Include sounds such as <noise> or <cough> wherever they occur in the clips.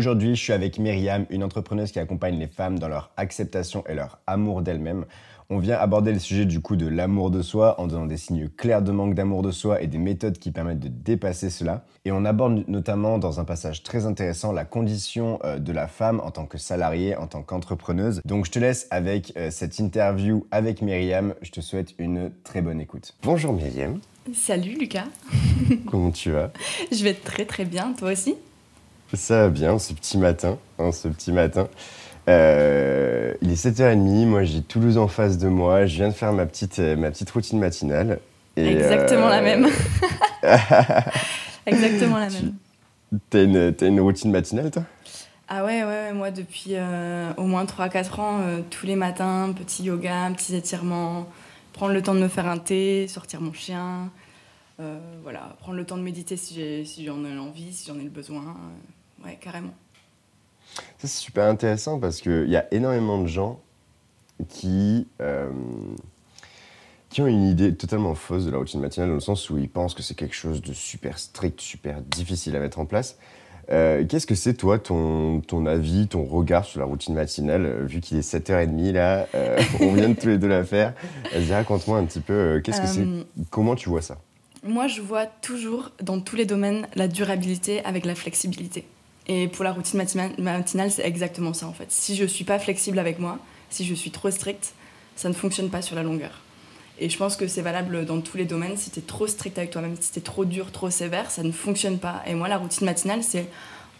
Aujourd'hui, je suis avec Myriam, une entrepreneuse qui accompagne les femmes dans leur acceptation et leur amour d'elles-mêmes. On vient aborder le sujet du coup de l'amour de soi en donnant des signes clairs de manque d'amour de soi et des méthodes qui permettent de dépasser cela. Et on aborde notamment dans un passage très intéressant la condition euh, de la femme en tant que salariée, en tant qu'entrepreneuse. Donc je te laisse avec euh, cette interview avec Myriam. Je te souhaite une très bonne écoute. Bonjour Myriam. Salut Lucas. Comment tu vas? <laughs> Je vais très très bien, toi aussi? Ça va bien, ce petit matin. Hein, ce petit matin. Euh, il est 7h30, moi j'ai Toulouse en face de moi, je viens de faire ma petite, euh, ma petite routine matinale. Exactement la même. <laughs> Exactement la même. T'as une, as une routine matinale toi? Ah ouais, ouais, moi depuis euh, au moins 3-4 ans, tous les matins, petit yoga, petits étirements, prendre le temps de me faire un thé, sortir mon chien, voilà, prendre le temps de méditer si j'en ai, envie, si j'en ai le besoin ouais, carrément. Ça, c'est super intéressant parce qu'il y a énormément de gens qui, euh, qui ont une idée totalement fausse de la routine matinale, dans le sens où ils pensent que c'est quelque chose de super strict, super difficile à mettre en place. Euh, qu'est-ce que c'est, toi, ton, ton avis, ton regard sur la routine matinale, euh, vu qu'il est 7h30 là, on vient de tous les deux la faire Vas-y, raconte-moi un petit peu, qu'est-ce que c'est, comment tu vois ça? Moi, je vois toujours, dans tous les domaines, la durabilité avec la flexibilité. Et pour la routine matinale, c'est exactement ça en fait. Si je suis pas flexible avec moi, si je suis trop stricte, ça ne fonctionne pas sur la longueur. Et je pense que c'est valable dans tous les domaines. Si tu es trop strict avec toi-même, si tu es trop dur, trop sévère, ça ne fonctionne pas. Et moi, la routine matinale, c'est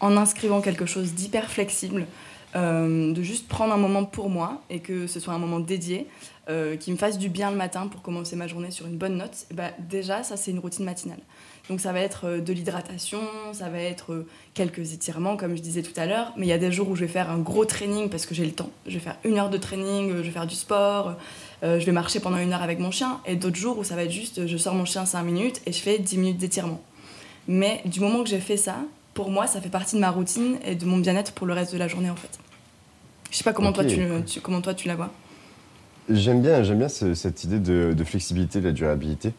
en inscrivant quelque chose d'hyper flexible, euh, de juste prendre un moment pour moi et que ce soit un moment dédié, euh, qui me fasse du bien le matin pour commencer ma journée sur une bonne note, bah, déjà, ça, c'est une routine matinale. Donc ça va être euh, de l'hydratation, ça va être euh, quelques étirements, comme je disais tout à l'heure. Mais il y a des jours où je vais faire un gros training parce que j'ai le temps. Je vais faire une heure de training, euh, je vais faire du sport, je vais marcher pendant une heure avec mon chien. Et d'autres jours où ça va être juste, je sors mon chien 5 minutes et je fais 10 minutes d'étirement. Mais du moment que j'ai fait ça, pour moi, ça fait partie de ma routine et de mon bien-être pour le reste de la journée en fait. Je sais pas comment, toi, tu, comment toi tu la vois. J'aime bien, j'aime bien cette idée de, de, flexibilité, de la durabilité.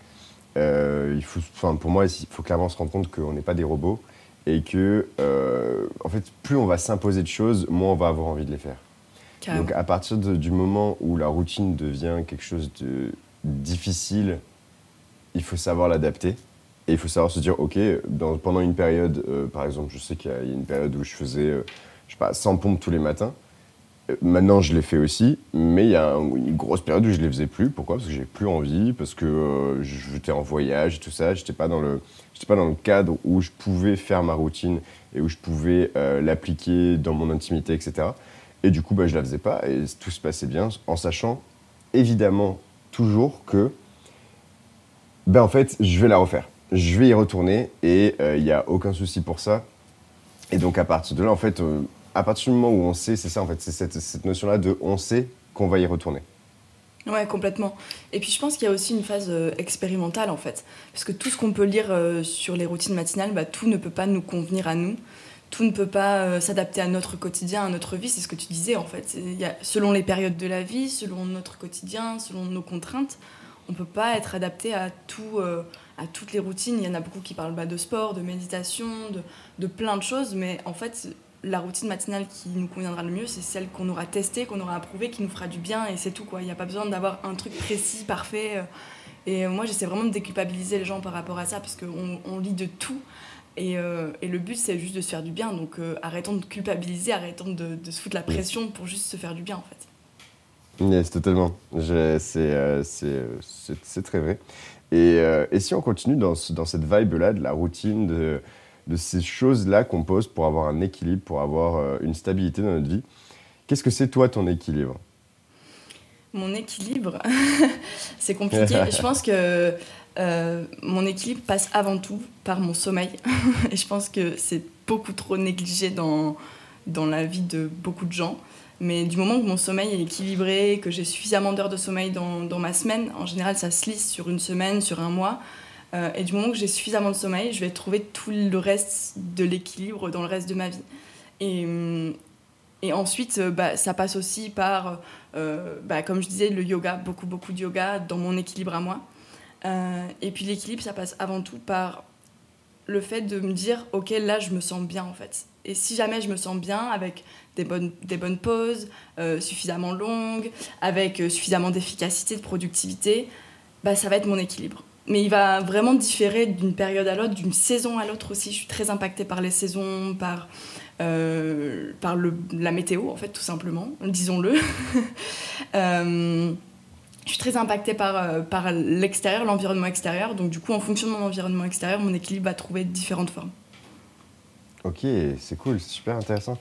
Euh, il faut, enfin, pour moi, il faut clairement se rendre compte qu'on n'est pas des robots et que, euh, en fait, plus on va s'imposer de choses, moins on va avoir envie de les faire. Donc, à partir du moment où la routine devient quelque chose de difficile, il faut savoir l'adapter. Et il faut savoir se dire, OK, dans, pendant une période, euh, par exemple, je sais qu'il y, a une période où je faisais, je sais pas, 100 pompes tous les matins. Maintenant, je l'ai fait aussi, mais il y a une grosse période où je ne les faisais plus. Pourquoi? Parce que j'ai plus envie, parce que euh, j'étais en voyage et tout ça. J'étais pas pas dans le cadre où je pouvais faire ma routine et où je pouvais euh, l'appliquer dans mon intimité, etc. Et du coup, bah, je la faisais pas et tout se passait bien, en sachant évidemment toujours que, ben en fait, je vais la refaire. Je vais y retourner et euh, il n'y a aucun souci pour ça. Et donc à partir de là, en fait à partir du moment où on sait, c'est ça en fait, c'est cette, notion-là de on sait qu'on va y retourner. Ouais, complètement. Et puis je pense qu'il y a aussi une phase euh, expérimentale en fait. Parce que tout ce qu'on peut lire euh, sur les routines matinales, bah, tout ne peut pas nous convenir à nous. Tout ne peut pas euh, s'adapter à notre quotidien, à notre vie. C'est ce que tu disais en fait. Selon les périodes de la vie, selon notre quotidien, selon nos contraintes, on ne peut pas être adapté à, tout, à toutes les routines. Il y en a beaucoup qui parlent bah, de sport, de méditation, de, de plein de choses. Mais en fait, la routine matinale qui nous conviendra le mieux, c'est celle qu'on aura testée, qu'on aura approuvée, qui nous fera du bien et c'est tout quoi. Il n'y a pas besoin d'avoir un truc précis, parfait. Euh. Et moi j'essaie vraiment de déculpabiliser les gens par rapport à ça parce qu'on on lit de tout et, euh, et le but c'est juste de se faire du bien. Donc euh, arrêtons de culpabiliser, arrêtons de, de, se foutre la pression pour juste se faire du bien en fait. Yes, totalement. C'est très vrai. Et, et, si on continue dans, dans cette vibe-là de la routine, de, de ces choses-là qu'on pose pour avoir un équilibre, pour avoir euh, une stabilité dans notre vie. Qu'est-ce que c'est toi ton équilibre? Mon équilibre, <laughs> c'est compliqué. <laughs> je pense que euh, mon équilibre passe avant tout par mon sommeil. <laughs> et je pense que c'est beaucoup trop négligé dans, dans la vie de beaucoup de gens. Mais du moment que mon sommeil est équilibré, que j'ai suffisamment d'heures de sommeil dans, dans, ma semaine, en général ça se lisse sur une semaine, sur un mois, euh, et du moment que j'ai suffisamment de sommeil, je vais trouver tout le reste de l'équilibre dans le reste de ma vie. Et, et ensuite, euh, bah, ça passe aussi par, euh, bah, comme je disais, le yoga, beaucoup, beaucoup de yoga dans mon équilibre à moi. et puis l'équilibre, ça passe avant tout par le fait de me dire, ok, là, je me sens bien en fait. Et si jamais je me sens bien avec des bonnes, des bonnes pauses suffisamment longues, avec suffisamment d'efficacité, de productivité, bah, ça va être mon équilibre mais il va vraiment différer d'une période à l'autre, d'une saison à l'autre aussi. Je suis très impactée par les saisons, par, euh, par la météo, en fait, tout simplement, disons-le. <laughs> euh, je suis très impactée par, euh, par l'extérieur, l'environnement extérieur. Donc, du coup, en fonction de mon environnement extérieur, mon équilibre va trouver différentes formes. Ok, c'est cool, c'est super intéressant.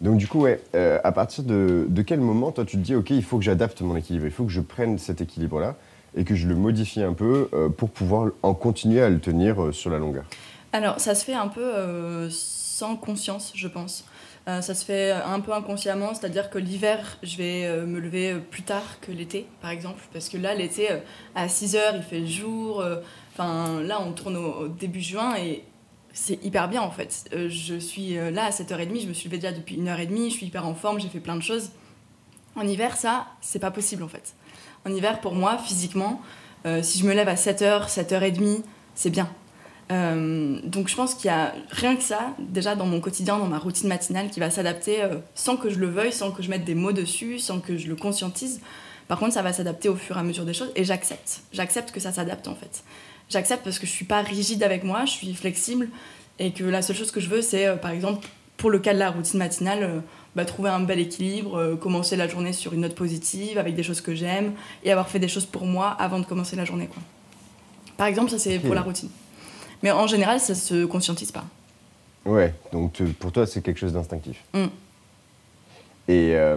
Donc, du coup, ouais, à partir de, de quel moment, toi, tu te dis, ok, il faut que j'adapte mon équilibre, il faut que je prenne cet équilibre-là? Et que je le modifie un peu euh, pour pouvoir en continuer à le tenir euh, sur la longueur Alors, ça se fait un peu euh, sans conscience, je pense. ça se fait un peu inconsciemment, c'est-à-dire que l'hiver, je vais me lever plus tard que l'été, par exemple, parce que là, l'été, à 6 heures, il fait jour. Enfin, là, on tourne au, début juin et c'est hyper bien en fait. je suis là à 7h30, je me suis levée déjà depuis 1h30, je suis hyper en forme, j'ai fait plein de choses. En hiver, ça, c'est pas possible en fait. En hiver, pour moi, physiquement, euh, si je me lève à 7h, 7h30, c'est bien. Euh, donc je pense qu'il y a rien que ça, déjà dans mon quotidien, dans ma routine matinale, qui va s'adapter euh, sans que je le veuille, sans que je mette des mots dessus, sans que je le conscientise. Par contre, ça va s'adapter au fur et à mesure des choses et j'accepte. J'accepte que ça s'adapte en fait. J'accepte parce que je suis pas rigide avec moi, je suis flexible et que la seule chose que je veux, c'est par exemple, pour le cas de la routine matinale, bah, trouver un bel équilibre, euh, commencer la journée sur une note positive, avec des choses que j'aime, et avoir fait des choses pour moi avant de commencer la journée. Quoi. Par exemple, ça c'est pour la routine. Mais en général, ça se conscientise pas. Ouais, donc pour toi, c'est quelque chose d'instinctif. Mm. Et euh,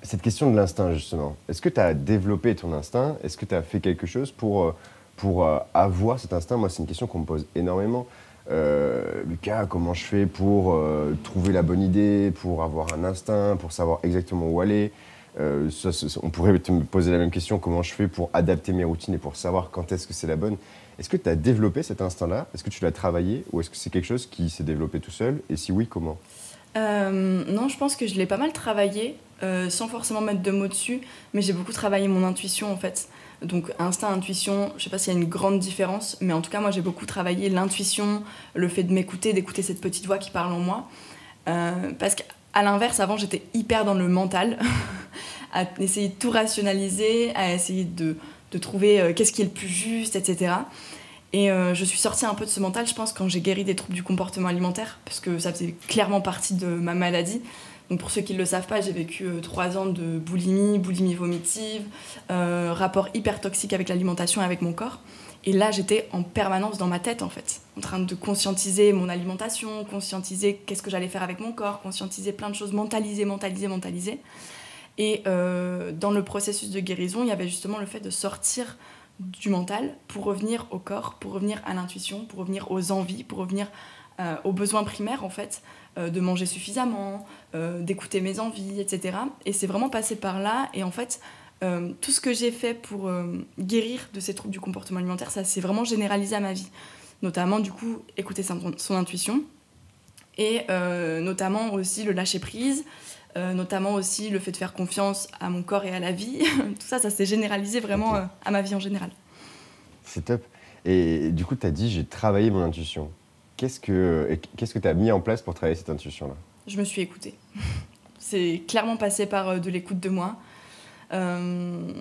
cette question de l'instinct, justement, est-ce que tu as développé ton instinct? Est-ce que tu as fait quelque chose pour, euh, pour avoir cet instinct? Moi, c'est une question qu'on me pose énormément. Euh, Lucas, comment je fais pour euh, trouver la bonne idée, pour avoir un instinct, pour savoir exactement où aller? Euh, On pourrait me poser la même question, comment je fais pour adapter mes routines et pour savoir quand est-ce que c'est la bonne? Est-ce que tu as développé cet instinct-là? Est-ce que tu l'as travaillé ou est-ce que c'est quelque chose qui s'est développé tout seul? Et si oui, comment? Non, je pense que je l'ai pas mal travaillé, sans forcément mettre de mots dessus, mais j'ai beaucoup travaillé mon intuition en fait. Donc instinct, intuition, je sais pas s'il y a une grande différence, mais en tout cas moi j'ai beaucoup travaillé l'intuition, le fait de m'écouter, d'écouter cette petite voix qui parle en moi. Euh, parce qu'à l'inverse, avant j'étais hyper dans le mental, <laughs> à essayer de tout rationaliser, à essayer de, de trouver euh, qu'est-ce qui est le plus juste, etc. Et euh, je suis sortie un peu de ce mental, je pense, quand j'ai guéri des troubles du comportement alimentaire, parce que ça faisait clairement partie de ma maladie. Donc pour ceux qui ne le savent pas, j'ai vécu euh, trois ans de boulimie, boulimie vomitive, euh, rapport hyper toxique avec l'alimentation et avec mon corps. Et là, j'étais en permanence dans ma tête, en fait, en train de conscientiser mon alimentation, conscientiser qu'est-ce que j'allais faire avec mon corps, conscientiser plein de choses, mentaliser, mentaliser, mentaliser. Et euh, dans le processus de guérison, il y avait justement le fait de sortir du mental pour revenir au corps, pour revenir à l'intuition, pour revenir aux envies, pour revenir aux besoins primaires, en fait, euh, de manger suffisamment, euh, d'écouter mes envies, etc. Et c'est vraiment passé par là. Et en fait, euh, tout ce que j'ai fait pour guérir de ces troubles du comportement alimentaire, ça s'est vraiment généralisé à ma vie. Notamment, du coup, écouter son, intuition. Et notamment aussi le lâcher prise. notamment aussi le fait de faire confiance à mon corps et à la vie. <laughs> tout ça, ça s'est généralisé vraiment à ma vie en général. C'est top. Et du coup, tu as dit, j'ai travaillé mon intuition. Qu'est-ce que qu'est-ce que tu as mis en place pour travailler cette intuition-là Je me suis écoutée. c'est clairement passé par euh, de l'écoute de moi. Euh,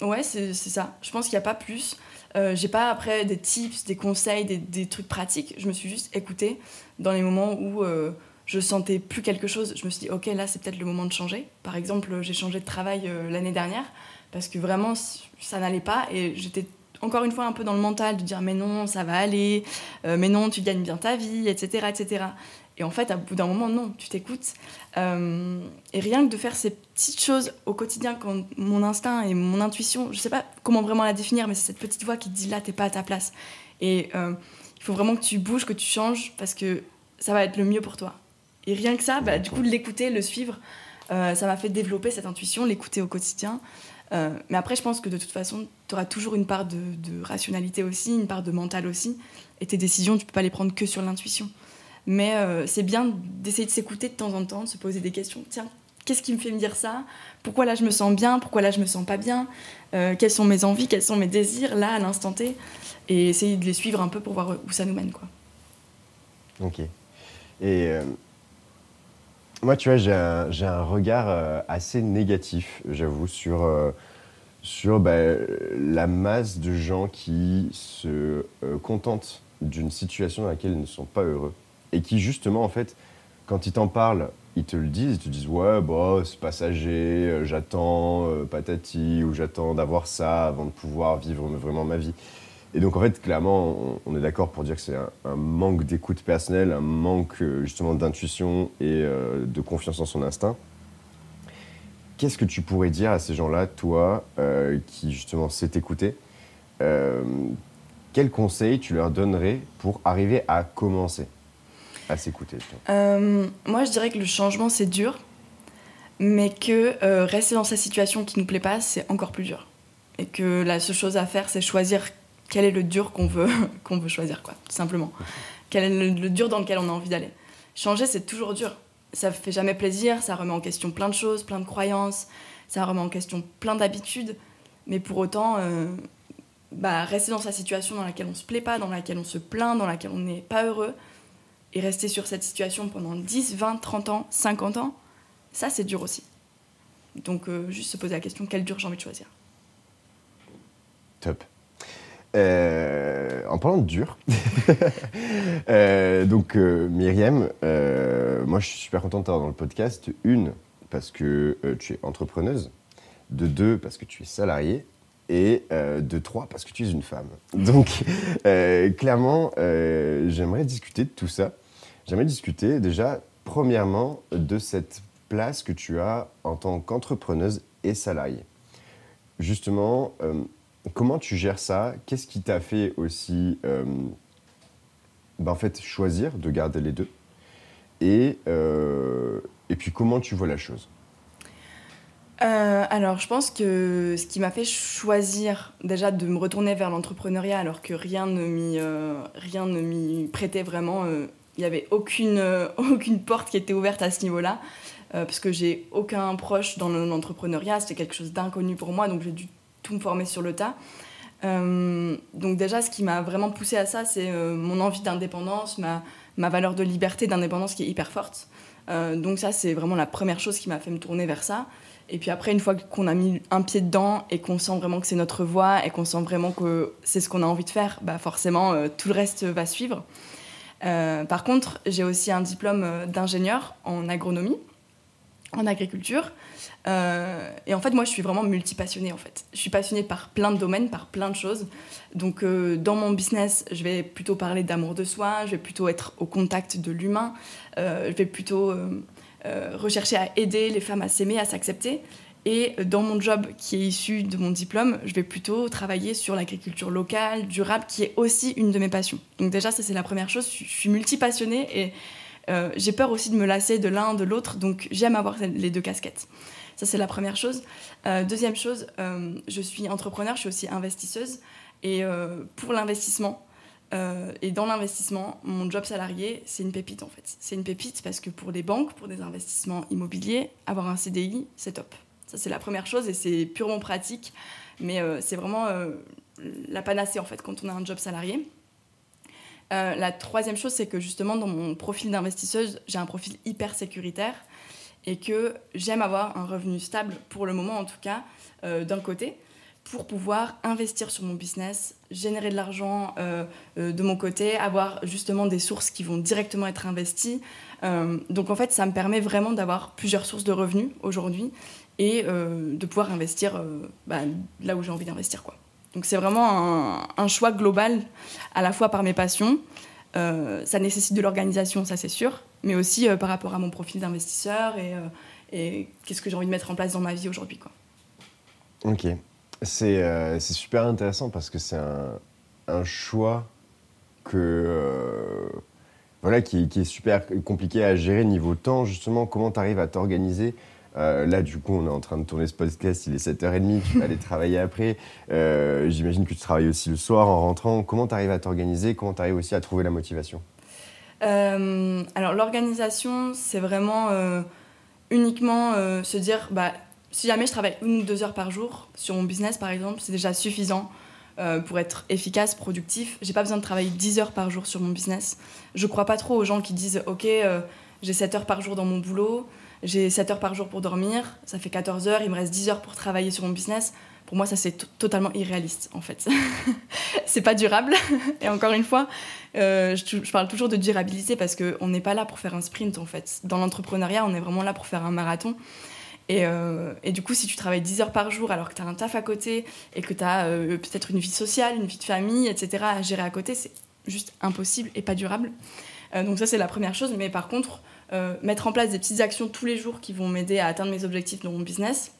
ouais, c'est ça. Je pense qu'il n'y a pas plus. Euh, j'ai pas après des tips, des conseils, des, des, trucs pratiques. Je me suis juste écoutée dans les moments où euh, je sentais plus quelque chose. Je me suis dit, ok, là c'est peut-être le moment de changer. Par exemple, j'ai changé de travail l'année dernière parce que vraiment ça n'allait pas et j'étais encore une fois un peu dans le mental de dire mais non ça va aller, euh, mais non tu gagnes bien ta vie, etc. etc. Et en fait, à bout d'un moment, non, tu t'écoutes. Euh, et rien que de faire ces petites choses au quotidien, quand mon instinct et mon intuition, je sais pas comment vraiment la définir, mais c'est cette petite voix qui te dit là, t'es pas à ta place. Et euh, il faut vraiment que tu bouges, que tu changes, parce que ça va être le mieux pour toi. Et rien que ça, bah, du coup, l'écouter, le suivre, ça m'a fait développer cette intuition, l'écouter au quotidien. Mais après, je pense que de toute façon, tu auras toujours une part de, rationalité aussi, une part de mental aussi. Et tes décisions, tu peux pas les prendre que sur l'intuition. Mais euh, c'est bien d'essayer de s'écouter de temps en temps, de se poser des questions. Tiens, qu'est-ce qui me fait me dire ça? Pourquoi là je me sens bien? Pourquoi là je me sens pas bien? Euh, Quelles sont mes envies? Quels sont mes désirs? Là à l'instant T Et essayer de les suivre un peu pour voir où ça nous mène. Quoi. Ok. Et euh, moi, tu vois, j'ai un, regard assez négatif, j'avoue, sur, sur bah, la masse de gens qui se contentent d'une situation dans laquelle ils ne sont pas heureux. Et qui justement en fait quand ils t'en parlent ils te le disent ils te disent ouais bah c'est passager euh, j'attends euh, patati ou j'attends d'avoir ça avant de pouvoir vivre vraiment ma vie et donc en fait clairement on, est d'accord pour dire que c'est un, manque d'écoute personnelle un manque euh, justement d'intuition et de confiance en son instinct qu'est-ce que tu pourrais dire à ces gens-là toi qui justement sait écouter quel conseil tu leur donnerais pour arriver à commencer à s'écouter euh, Moi, je dirais que le changement, c'est dur, mais que euh, rester dans sa situation qui ne nous plaît pas, c'est encore plus dur. Et que la seule chose à faire, c'est choisir quel est le dur qu'on veut, <laughs> veut choisir, quoi, tout simplement. Quel est le, dur dans lequel on a envie d'aller. Changer, c'est toujours dur. Ça fait jamais plaisir, ça remet en question plein de choses, plein de croyances, ça remet en question plein d'habitudes, mais pour autant, euh, bah, rester dans sa situation dans laquelle on se plaît pas, dans laquelle on se plaint, dans laquelle on n'est pas heureux, et rester sur cette situation pendant 10, 20, 30 ans, 50 ans, ça c'est dur aussi. Donc euh, juste se poser la question, quel dur j'ai envie de choisir? Top. Euh, en parlant de dur, <laughs> euh, donc Myriam, moi je suis super contente de t'avoir dans le podcast. Une, parce que tu es entrepreneuse. De deux, parce que tu es salariée. Et de trois, parce que tu es une femme. Donc clairement, j'aimerais discuter de tout ça. J'aimerais discuter déjà, premièrement, de cette place que tu as en tant qu'entrepreneuse et salariée. Justement, euh, comment tu gères ça? Qu'est-ce qui t'a fait aussi euh, ben, en fait, choisir de garder les deux? Et, euh, et puis comment tu vois la chose? Alors, je pense que ce qui m'a fait choisir déjà de me retourner vers l'entrepreneuriat, alors que rien ne m'y, rien ne m'y prêtait vraiment il n'y avait aucune, euh, <laughs> aucune porte qui était ouverte à ce niveau-là, euh, parce que j'ai aucun proche dans l'entrepreneuriat, c'était quelque chose d'inconnu pour moi, donc j'ai dû tout me former sur le tas. Euh, donc déjà, ce qui m'a vraiment poussé à ça, c'est mon envie d'indépendance, ma, ma valeur de liberté, d'indépendance qui est hyper forte. donc ça, c'est vraiment la première chose qui m'a fait me tourner vers ça. Et puis après, une fois qu'on a mis un pied dedans et qu'on sent vraiment que c'est notre voie et qu'on sent vraiment que c'est ce qu'on a envie de faire, bah forcément, tout le reste va suivre. Euh, par contre, j'ai aussi un diplôme euh, d'ingénieur en agronomie, en agriculture. Euh, et en fait, moi, je suis vraiment multipassionnée. En fait, je suis passionnée par plein de domaines, par plein de choses. Donc, dans mon business, je vais plutôt parler d'amour de soi. Je vais plutôt être au contact de l'humain. je vais plutôt rechercher à aider les femmes à s'aimer, à s'accepter. Et dans mon job qui est issu de mon diplôme, je vais plutôt travailler sur l'agriculture locale, durable, qui est aussi une de mes passions. Donc déjà, ça c'est la première chose, je suis multipassionnée et euh, j'ai peur aussi de me lasser de l'un, de l'autre, donc j'aime avoir les deux casquettes. Ça c'est la première chose. Euh, deuxième chose, euh, je suis entrepreneur, je suis aussi investisseuse. Et pour l'investissement, et dans l'investissement, mon job salarié, c'est une pépite en fait. C'est une pépite parce que pour les banques, pour des investissements immobiliers, avoir un CDI, c'est top. Ça, c'est la première chose et c'est purement pratique. Mais euh, c'est vraiment euh, la panacée, en fait, quand on a un job salarié. Euh, la troisième chose, c'est que justement, dans mon profil d'investisseuse, j'ai un profil hyper sécuritaire et que j'aime avoir un revenu stable, pour le moment en tout cas, d'un côté, pour pouvoir investir sur mon business, générer de l'argent de mon côté, avoir justement des sources qui vont directement être investies. donc en fait, ça me permet vraiment d'avoir plusieurs sources de revenus aujourd'hui et euh, de pouvoir investir euh, bah, là où j'ai envie d'investir. Donc c'est vraiment un, choix global, à la fois par mes passions, ça nécessite de l'organisation, ça c'est sûr, mais aussi par rapport à mon profil d'investisseur et, et qu'est-ce que j'ai envie de mettre en place dans ma vie aujourd'hui. Quoi. Ok, c'est super intéressant parce que c'est un, choix que voilà, qui, est super compliqué à gérer niveau temps, justement, comment tu arrives à t'organiser euh, là, du coup, on est en train de tourner ce podcast, il est 7h30, tu vas aller travailler après. Euh, j'imagine que tu travailles aussi le soir en rentrant. Comment tu arrives à t'organiser? Comment tu arrives aussi à trouver la motivation? Euh, Alors, l'organisation, c'est vraiment uniquement se dire bah, si jamais je travaille une ou deux heures par jour sur mon business, par exemple, c'est déjà suffisant. Pour être efficace, productif. J'ai pas besoin de travailler 10 heures par jour sur mon business. Je crois pas trop aux gens qui disent Ok, j'ai 7 heures par jour dans mon boulot, j'ai 7 heures par jour pour dormir, ça fait 14 heures, il me reste 10 heures pour travailler sur mon business. Pour moi, ça c'est totalement irréaliste en fait. <laughs> c'est pas durable. <laughs> Et encore une fois, euh, je, parle toujours de durabilité parce qu'on n'est pas là pour faire un sprint en fait. Dans l'entrepreneuriat, on est vraiment là pour faire un marathon. Euh, et, du coup, si tu travailles 10 heures par jour alors que tu as un taf à côté et que tu as euh, peut-être une vie sociale, une vie de famille, etc. à gérer à côté, c'est juste impossible et pas durable. Euh, donc ça, c'est la première chose. Mais par contre, mettre en place des petites actions tous les jours qui vont m'aider à atteindre mes objectifs dans mon business,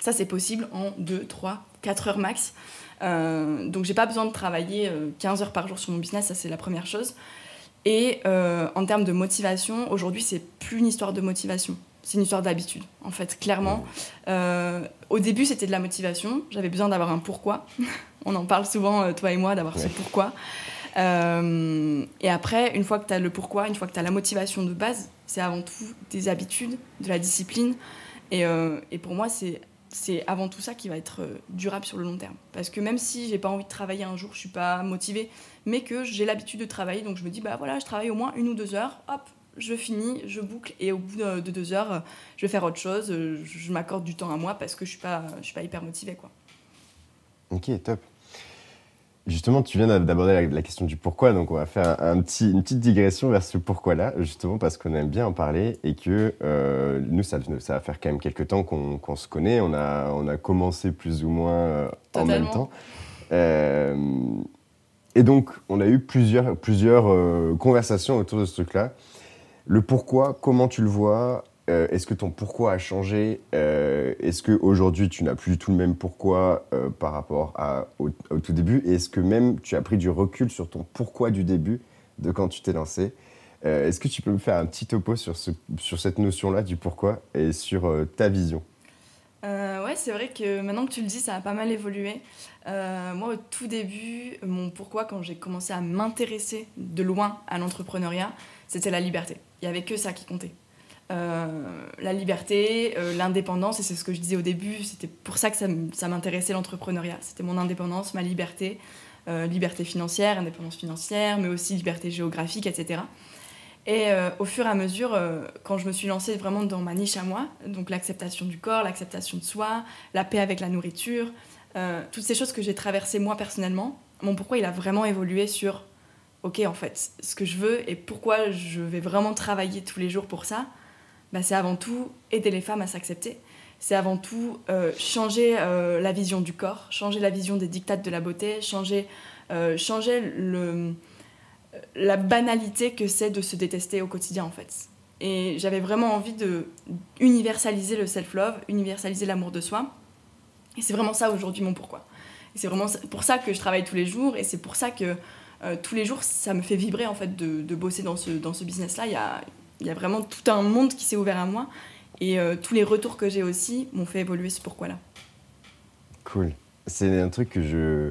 ça, c'est possible en 2, 3, 4 heures max. donc j'ai pas besoin de travailler 15 heures par jour sur mon business, ça c'est la première chose. Et en termes de motivation, aujourd'hui, c'est plus une histoire de motivation c'est une histoire d'habitude, en fait, clairement. Euh, au début, c'était de la motivation. J'avais besoin d'avoir un pourquoi. <laughs> On en parle souvent, euh, toi et moi, d'avoir ce pourquoi. Euh, et après, une fois que tu as le pourquoi, une fois que tu as la motivation de base, c'est avant tout des habitudes, de la discipline. Et, et pour moi, c'est c'est avant tout ça qui va être durable sur le long terme. Parce que même si j'ai pas envie de travailler un jour, je suis pas motivée, mais que j'ai l'habitude de travailler, donc je me dis, bah voilà, je travaille au moins une ou deux heures, hop, je finis, je boucle et au bout de, deux heures, je vais faire autre chose. Je, m'accorde du temps à moi parce que je suis pas, je suis pas hyper motivée, quoi. Ok, top. Justement, tu viens d'aborder la, question du pourquoi, donc on va faire un, petit, une petite digression vers ce pourquoi-là, justement parce qu'on aime bien en parler et que euh, nous, ça, ça, va faire quand même quelques temps qu'on se connaît. On a, on a commencé plus ou moins euh, en même temps. Euh, et donc, on a eu plusieurs, plusieurs conversations autour de ce truc-là. Le pourquoi, comment tu le vois euh, Est-ce que ton pourquoi a changé? Euh, Est-ce qu'aujourd'hui, tu n'as plus du tout le même pourquoi euh, par rapport au, tout début? Et est-ce que même tu as pris du recul sur ton pourquoi du début, de quand tu t'es lancé? Est-ce que tu peux me faire un petit topo sur, cette notion-là du pourquoi et sur ta vision? Ouais, c'est vrai que maintenant que tu le dis, ça a pas mal évolué. moi, au tout début, mon pourquoi, quand j'ai commencé à m'intéresser de loin à l'entrepreneuriat, c'était la liberté. Il n'y avait que ça qui comptait. Euh, la liberté, euh, l'indépendance, et c'est ce que je disais au début, c'était pour ça que ça m'intéressait l'entrepreneuriat. C'était mon indépendance, ma liberté, euh, liberté financière, indépendance financière, mais aussi liberté géographique, etc. Et au fur et à mesure, quand je me suis lancée vraiment dans ma niche à moi, donc l'acceptation du corps, l'acceptation de soi, la paix avec la nourriture, toutes ces choses que j'ai traversées moi personnellement, mon pourquoi il a vraiment évolué sur ok, en fait, ce que je veux et pourquoi je vais vraiment travailler tous les jours pour ça, bah, c'est avant tout aider les femmes à s'accepter. C'est avant tout euh, changer euh, la vision du corps, changer la vision des dictates de la beauté, changer, euh, la banalité que c'est de se détester au quotidien, en fait. Et j'avais vraiment envie de universaliser le self-love, universaliser l'amour de soi. Et c'est vraiment ça aujourd'hui mon pourquoi. C'est vraiment pour ça que je travaille tous les jours et c'est pour ça que tous les jours, ça me fait vibrer en fait de, bosser dans ce, business-là. Y a, vraiment tout un monde qui s'est ouvert à moi et euh, tous les retours que j'ai aussi m'ont fait évoluer ce pourquoi-là. Cool. C'est un truc que je,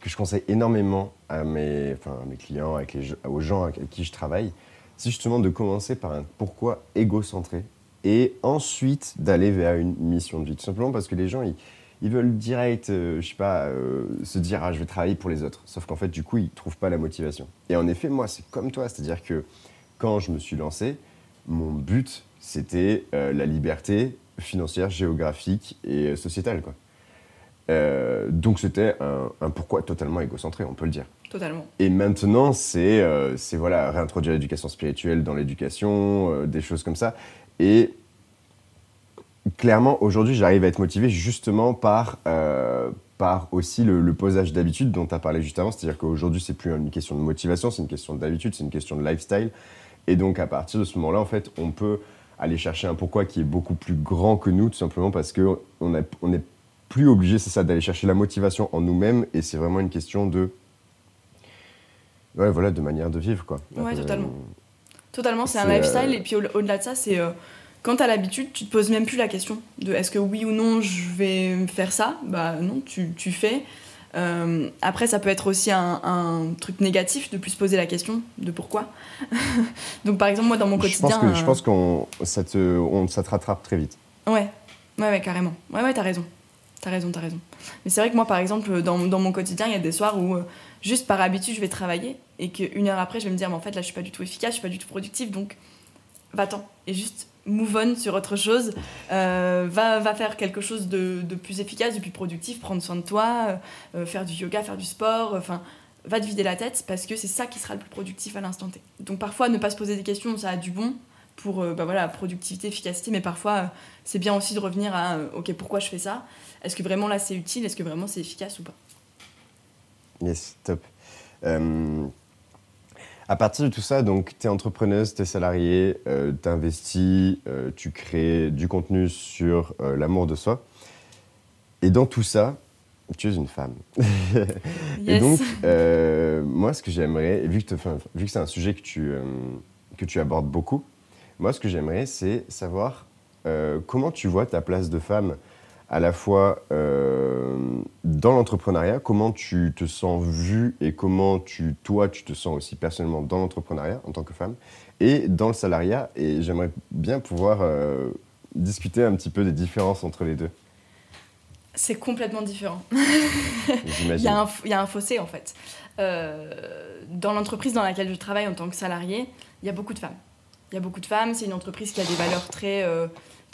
que je conseille énormément à mes, enfin, mes clients, aux gens avec qui je travaille. C'est justement de commencer par un pourquoi égocentré et ensuite d'aller vers une mission de vie. Tout simplement parce que les gens, ils, ils veulent direct, euh, je sais pas, euh, se dire ah je vais travailler pour les autres. Sauf qu'en fait du coup ils trouvent pas la motivation. Et en effet moi c'est comme toi, c'est-à-dire que quand je me suis lancé, mon but c'était euh, la liberté financière, géographique et sociétale quoi. donc c'était un, pourquoi totalement égocentré, on peut le dire. Totalement. Et maintenant, c'est c'est voilà, réintroduire l'éducation spirituelle dans l'éducation, des choses comme ça. Et clairement, aujourd'hui, j'arrive à être motivé justement par, euh, par aussi le, posage d'habitude dont tu as parlé juste avant. C'est-à-dire qu'aujourd'hui, c'est plus une question de motivation, c'est une question d'habitude, c'est une question de lifestyle. Et donc, à partir de ce moment-là, en fait, on peut aller chercher un pourquoi qui est beaucoup plus grand que nous, tout simplement parce qu'on n'est on est plus obligé, c'est ça, d'aller chercher la motivation en nous-mêmes. Et c'est vraiment une question de. Ouais, voilà, de manière de vivre, quoi. Ouais, totalement. Totalement, c'est un lifestyle. Euh, et puis au-delà de ça, c'est. Euh, quand tu as l'habitude, tu te poses même plus la question de est-ce que oui ou non je vais faire ça? Bah non, tu, tu fais. Euh, après, ça peut être aussi un, truc négatif de plus poser la question de pourquoi. <laughs> Donc, par exemple, moi, dans mon quotidien. Je pense, que, je pense qu'on ça te, on, ça te rattrape très vite. Ouais, ouais, ouais, carrément. Ouais, ouais, t'as raison. T'as raison, t'as raison. Mais c'est vrai que moi, par exemple, dans, dans mon quotidien, il y a des soirs où, juste par habitude, je vais travailler et qu'une heure après, je vais me dire, mais en fait, là, je suis pas du tout efficace, je suis pas du tout productive, donc va-t'en. Et juste move on sur autre chose, euh, va, va faire quelque chose de, plus efficace, de plus productif, prendre soin de toi, euh, faire du yoga, faire du sport, enfin, va te vider la tête parce que c'est ça qui sera le plus productif à l'instant T. Donc parfois, ne pas se poser des questions, ça a du bon pour euh, bah voilà, productivité, efficacité, mais parfois, c'est bien aussi de revenir à, ok, pourquoi je fais ça? Est-ce que vraiment là, c'est utile? Est-ce que vraiment c'est efficace ou pas? Yes, top. À partir de tout ça, donc, tu es entrepreneuse, tu es salariée, euh, tu investis, euh, tu crées du contenu sur euh, l'amour de soi. Et dans tout ça, tu es une femme. <laughs> Et donc, moi, ce que j'aimerais, vu que, vu que c'est un sujet que tu, que tu abordes beaucoup, moi, ce que j'aimerais, c'est savoir comment tu vois ta place de femme à la fois euh, dans l'entrepreneuriat, comment tu te sens vue et comment tu, toi, tu te sens aussi personnellement dans l'entrepreneuriat en tant que femme, et dans le salariat. Et j'aimerais bien pouvoir euh, discuter un petit peu des différences entre les deux. C'est complètement différent. <laughs> il, y a un, il y a un fossé en fait. Euh, dans l'entreprise dans laquelle je travaille en tant que salarié, il y a beaucoup de femmes. Il y a beaucoup de femmes, c'est une entreprise qui a des valeurs très,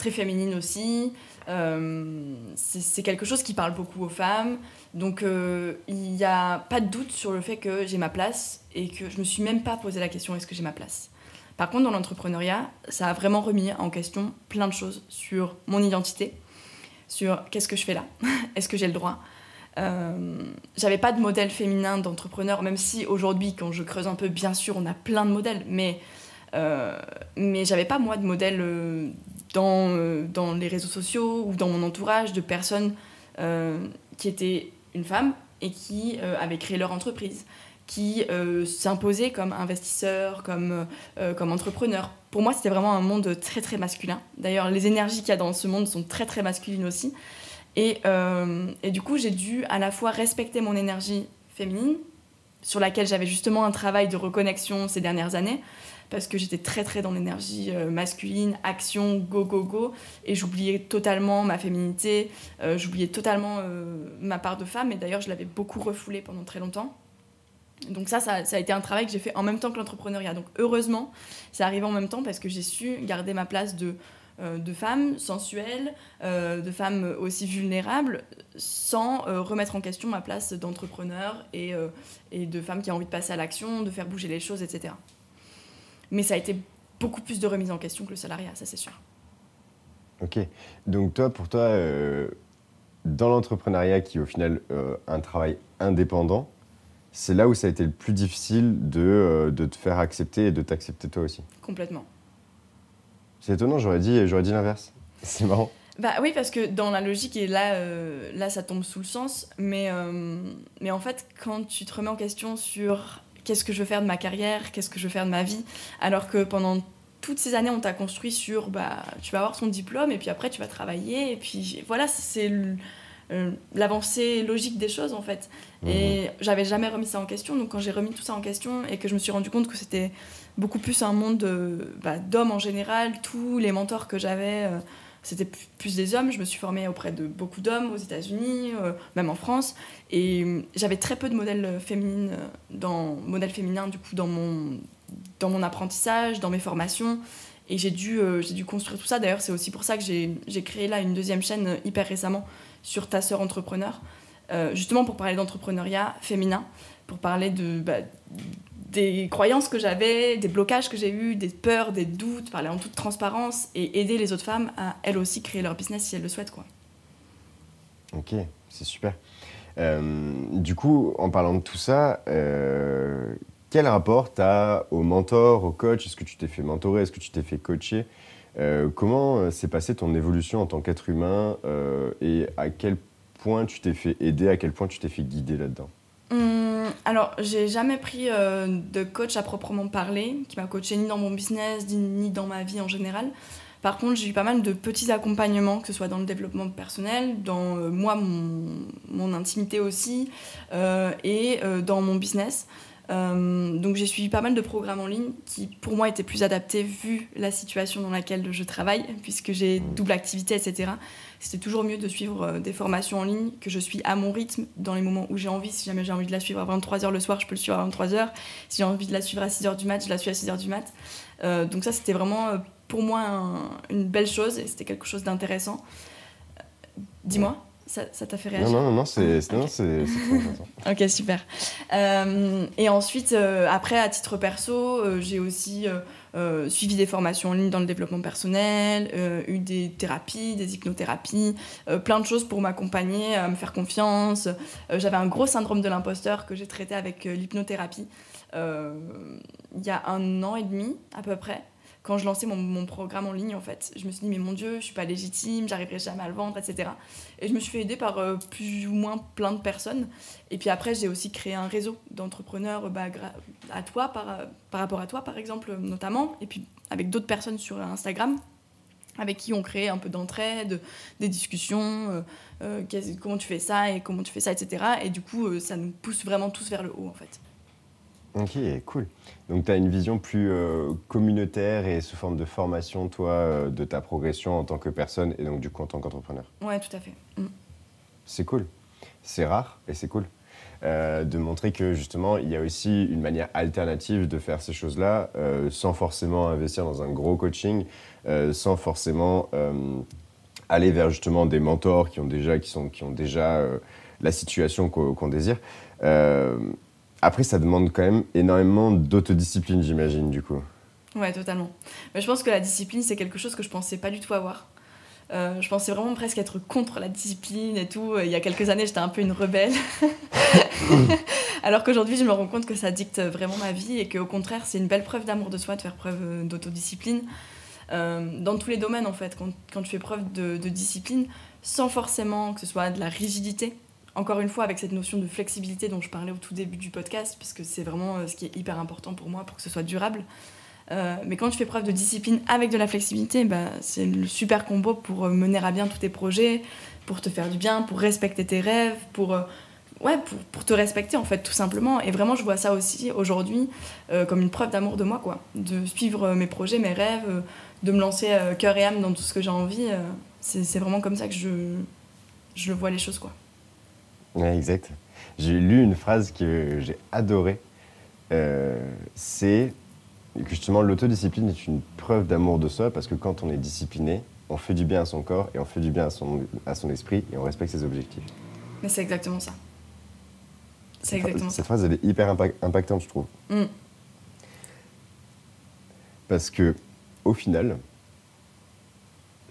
très féminines aussi. Euh, c'est quelque chose qui parle beaucoup aux femmes. Donc euh, il n'y a pas de doute sur le fait que j'ai ma place et que je me suis même pas posé la question est-ce que j'ai ma place? Par contre, dans l'entrepreneuriat, ça a vraiment remis en question plein de choses sur mon identité, sur qu'est-ce que je fais là, <laughs> est-ce que j'ai le droit? Euh, j'avais pas de modèle féminin d'entrepreneur, même si aujourd'hui, quand je creuse un peu, bien sûr, on a plein de modèles, mais, mais j'avais pas moi de modèle dans les réseaux sociaux ou dans mon entourage de personnes euh, qui étaient une femme et qui euh, avaient créé leur entreprise, qui s'imposaient comme investisseurs, comme, comme entrepreneurs. Pour moi, c'était vraiment un monde très très masculin. D'ailleurs, les énergies qu'il y a dans ce monde sont très très masculines aussi. Et, et du coup, j'ai dû à la fois respecter mon énergie féminine, sur laquelle j'avais justement un travail de reconnexion ces dernières années, parce que j'étais très très dans l'énergie euh, masculine, action, go go go, et j'oubliais totalement ma féminité, euh, j'oubliais totalement euh, ma part de femme, et d'ailleurs je l'avais beaucoup refoulée pendant très longtemps. Donc ça, ça, a été un travail que j'ai fait en même temps que l'entrepreneuriat. Donc heureusement, c'est arrivé en même temps parce que j'ai su garder ma place de, de femme sensuelle, de femme aussi vulnérable, sans remettre en question ma place d'entrepreneur et de femme qui a envie de passer à l'action, de faire bouger les choses, etc. Mais ça a été beaucoup plus de remise en question que le salariat, ça c'est sûr. Ok. Donc toi, pour toi, euh, dans l'entrepreneuriat qui est au final euh, un travail indépendant, c'est là où ça a été le plus difficile de, euh, de te faire accepter et de t'accepter toi aussi? Complètement. C'est étonnant, j'aurais dit, j'aurais dit l'inverse. <laughs> C'est marrant. Bah oui, parce que dans la logique, et là, là ça tombe sous le sens, mais, mais en fait, quand tu te remets en question sur qu'est-ce que je veux faire de ma carrière, qu'est-ce que je veux faire de ma vie, alors que pendant toutes ces années, on t'a construit sur, bah, tu vas avoir son diplôme, et puis après, tu vas travailler, et puis voilà, c'est euh, l'avancée logique des choses, en fait. Mhm. Et j'avais jamais remis ça en question, donc quand j'ai remis tout ça en question, et que je me suis rendu compte que c'était beaucoup plus un monde bah, d'hommes en général, tous les mentors que j'avais... Euh, c'était plus des hommes. Je me suis formée auprès de beaucoup d'hommes aux États-Unis, euh, même en France. Et euh, j'avais très peu de modèles euh, féminins, dans, modèles féminins du coup dans mon, dans mon apprentissage, dans mes formations. Et j'ai dû, dû construire tout ça. D'ailleurs, c'est aussi pour ça que j'ai créé là une deuxième chaîne hyper récemment sur Ta sœur entrepreneur, justement pour parler d'entrepreneuriat féminin, pour parler de, bah, des croyances que j'avais, des blocages que j'ai eus, des peurs, des doutes, parler en toute transparence et aider les autres femmes à elles aussi créer leur business si elles le souhaitent. Quoi. Ok, c'est super. du coup, en parlant de tout ça, quel rapport tu as au mentor, au coach? Est-ce que tu t'es fait mentorer? Est-ce que tu t'es fait coacher? Comment s'est passée ton évolution en tant qu'être humain et à quel point tu t'es fait aider, à quel point tu t'es fait guider là-dedans? Hum, alors, j'ai jamais pris euh, de coach à proprement parler, qui m'a coaché ni dans mon business, ni dans ma vie en général. Par contre, j'ai eu pas mal de petits accompagnements, que ce soit dans le développement personnel, dans euh, moi, mon, intimité aussi, euh, et dans mon business. donc j'ai suivi pas mal de programmes en ligne qui pour moi étaient plus adaptés vu la situation dans laquelle je travaille, puisque j'ai double activité, etc c'était toujours mieux de suivre euh, des formations en ligne que je suis à mon rythme dans les moments où j'ai envie. Si jamais j'ai envie de la suivre à 23h le soir, je peux le suivre à 23h. Si j'ai envie de la suivre à 6h du mat, je la suis à 6h du mat. Euh, donc ça, c'était vraiment euh, pour moi une belle chose et c'était quelque chose d'intéressant. Dis-moi. Ça, t'a fait réagir? Non, non, non, c'est okay. <laughs> ok, super. et ensuite, après, à titre perso, j'ai aussi euh, suivi des formations en ligne dans le développement personnel, euh, eu des thérapies, des hypnothérapies, euh, plein de choses pour m'accompagner, me faire confiance. J'avais un gros syndrome de l'imposteur que j'ai traité avec l'hypnothérapie il y a un an et demi à peu près quand je lançais mon, programme en ligne, en fait. Je me suis dit, mais mon Dieu, je suis pas légitime, j'arriverai jamais à le vendre, etc. Et je me suis fait aider par euh, plus ou moins plein de personnes. Et puis après, j'ai aussi créé un réseau d'entrepreneurs bah, à toi, par, euh, par rapport à toi, par exemple, notamment. Et puis avec d'autres personnes sur Instagram avec qui on crée un peu d'entraide, des discussions, euh, comment tu fais ça et comment tu fais ça, etc. Et du coup, ça nous pousse vraiment tous vers le haut, en fait. Ok, cool. Donc tu as une vision plus euh, communautaire et sous forme de formation, toi, euh, de ta progression en tant que personne et donc du coup en tant qu'entrepreneur? Ouais, tout à fait. Mm. C'est cool. C'est rare et c'est cool. Euh, de montrer que justement il y a aussi une manière alternative de faire ces choses-là sans forcément investir dans un gros coaching, sans forcément aller vers justement des mentors qui ont déjà, qui sont, qui ont déjà la situation qu'on désire. Après, ça demande quand même énormément d'autodiscipline, j'imagine, du coup. Ouais, totalement. Mais je pense que la discipline, c'est quelque chose que je pensais pas du tout avoir. Euh, je pensais vraiment presque être contre la discipline et tout. Il y a quelques années, j'étais un peu une rebelle. <laughs> Alors qu'aujourd'hui, je me rends compte que ça dicte vraiment ma vie et qu'au contraire, c'est une belle preuve d'amour de soi de faire preuve euh, d'autodiscipline. Euh, dans tous les domaines, en fait, quand, quand tu fais preuve de, de, discipline, sans forcément que ce soit de la rigidité, encore une fois, avec cette notion de flexibilité dont je parlais au tout début du podcast, puisque c'est vraiment euh, ce qui est hyper important pour moi pour que ce soit durable. Euh, mais quand tu fais preuve de discipline avec de la flexibilité, bah, c'est le super combo pour euh, mener à bien tous tes projets, pour te faire du bien, pour respecter tes rêves, pour, ouais, pour, te respecter en fait tout simplement. Et vraiment, je vois ça aussi aujourd'hui comme une preuve d'amour de moi, quoi. De suivre mes projets, mes rêves, de me lancer cœur et âme dans tout ce que j'ai envie. c'est vraiment comme ça que je, je vois les choses, quoi. Ouais, exact. J'ai lu une phrase que j'ai adorée. Euh, c'est que justement l'autodiscipline est une preuve d'amour de soi parce que quand on est discipliné, on fait du bien à son corps et on fait du bien à son, à son esprit et on respecte ses objectifs. Mais c'est exactement ça. C'est exactement Cette phrase, elle est hyper impactante, je trouve. Mm. Parce que, au final,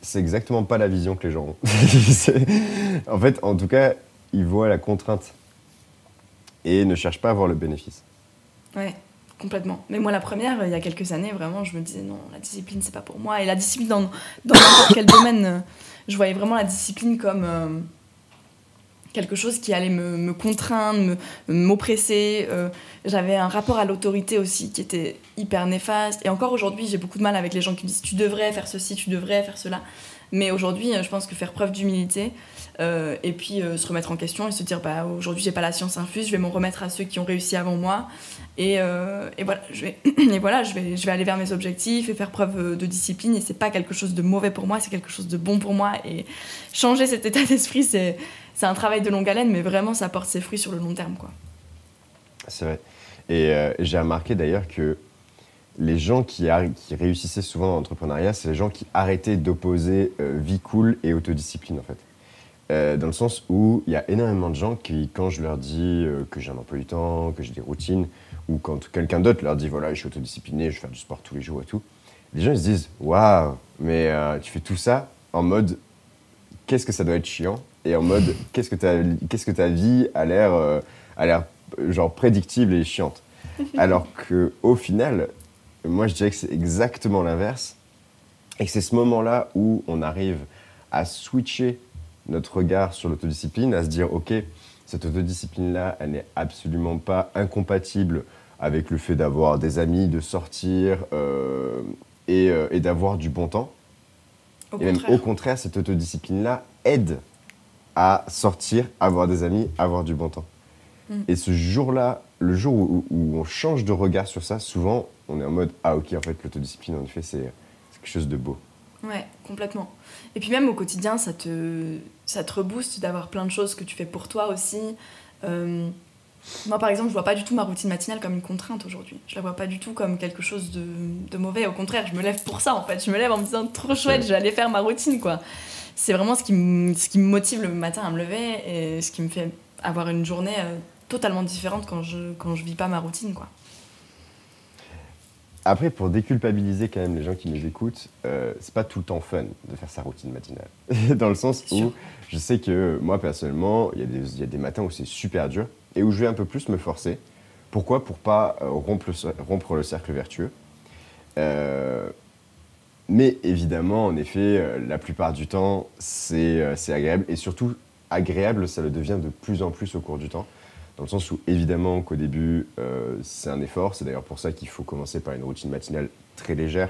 c'est exactement pas la vision que les gens ont. <laughs> en fait, en tout cas, ils voient la contrainte et ne cherchent pas à voir le bénéfice. Ouais, complètement. Mais moi, la première, il y a quelques années, vraiment, je me disais non, la discipline, c'est pas pour moi. Et la discipline dans n'importe quel <coughs> domaine, je voyais vraiment la discipline comme euh, quelque chose qui allait me, me contraindre, m'oppresser. Euh, J'avais un rapport à l'autorité aussi qui était hyper néfaste. Et encore aujourd'hui, j'ai beaucoup de mal avec les gens qui me disent tu devrais faire ceci, tu devrais faire cela. Mais aujourd'hui, je pense que faire preuve d'humilité, euh, et puis euh, se remettre en question et se dire bah, aujourd'hui j'ai pas la science infuse, je vais m'en remettre à ceux qui ont réussi avant moi et, euh, et voilà, je vais, <clears throat> et voilà je, vais, je vais aller vers mes objectifs et faire preuve de discipline et c'est pas quelque chose de mauvais pour moi, c'est quelque chose de bon pour moi et changer cet état d'esprit c'est, un travail de longue haleine mais vraiment ça porte ses fruits sur le long terme quoi. C'est vrai. Et j'ai remarqué d'ailleurs que les gens qui, qui réussissaient souvent dans l'entrepreneuriat, c'est les gens qui arrêtaient d'opposer vie cool et autodiscipline en fait. Euh, dans le sens où il y a énormément de gens qui, quand je leur dis euh, que j'ai un emploi du temps, que j'ai des routines, ou quand quelqu'un d'autre leur dit voilà, je suis autodiscipliné, je fais du sport tous les jours et tout, les gens ils se disent waouh, mais euh, tu fais tout ça en mode qu'est-ce que ça doit être chiant et en mode <laughs> qu'est-ce que ta, qu'est-ce que ta vie a l'air, a l'air genre prédictible et chiante. <laughs> Alors que au final, moi je dirais que c'est exactement l'inverse et que c'est ce moment-là où on arrive à switcher notre regard sur l'autodiscipline, à se dire ok, cette autodiscipline-là, elle n'est absolument pas incompatible avec le fait d'avoir des amis, de sortir euh, et, euh, et d'avoir du bon temps. Au Et même contraire. au contraire, cette autodiscipline-là aide à sortir, avoir des amis, avoir du bon temps. Mm. Et ce jour-là, le jour où, où on change de regard sur ça, souvent, on est en mode Ah, ok, en fait, l'autodiscipline, en effet, c'est quelque chose de beau. Ouais, complètement. Et puis même au quotidien, ça te, ça te rebooste d'avoir plein de choses que tu fais pour toi aussi. Euh, moi, par exemple, je vois pas du tout ma routine matinale comme une contrainte aujourd'hui. Je la vois pas du tout comme quelque chose de, de mauvais. Au contraire, je me lève pour ça, en fait. Je me lève en me disant, trop chouette, je vais aller faire ma routine, quoi. C'est vraiment ce qui, me, ce qui me motive le matin à me lever et ce qui me fait avoir une journée euh, totalement différente quand je, quand je vis pas ma routine, quoi. Après, pour déculpabiliser quand même les gens qui nous écoutent, euh, c'est pas tout le temps fun de faire sa routine matinale. <laughs> Dans le sens où je sais que moi, personnellement, il y, a des- il y a des matins où c'est super dur et où je vais un peu plus me forcer. Pourquoi? Pour pas euh, rompre, le, cer- rompre le cercle vertueux. Euh, mais évidemment, en effet, la plupart du temps, c'est agréable. Et surtout, agréable, ça le devient de plus en plus au cours du temps. Dans le sens où, évidemment, qu'au début, euh, c'est un effort. C'est d'ailleurs pour ça qu'il faut commencer par une routine matinale très légère.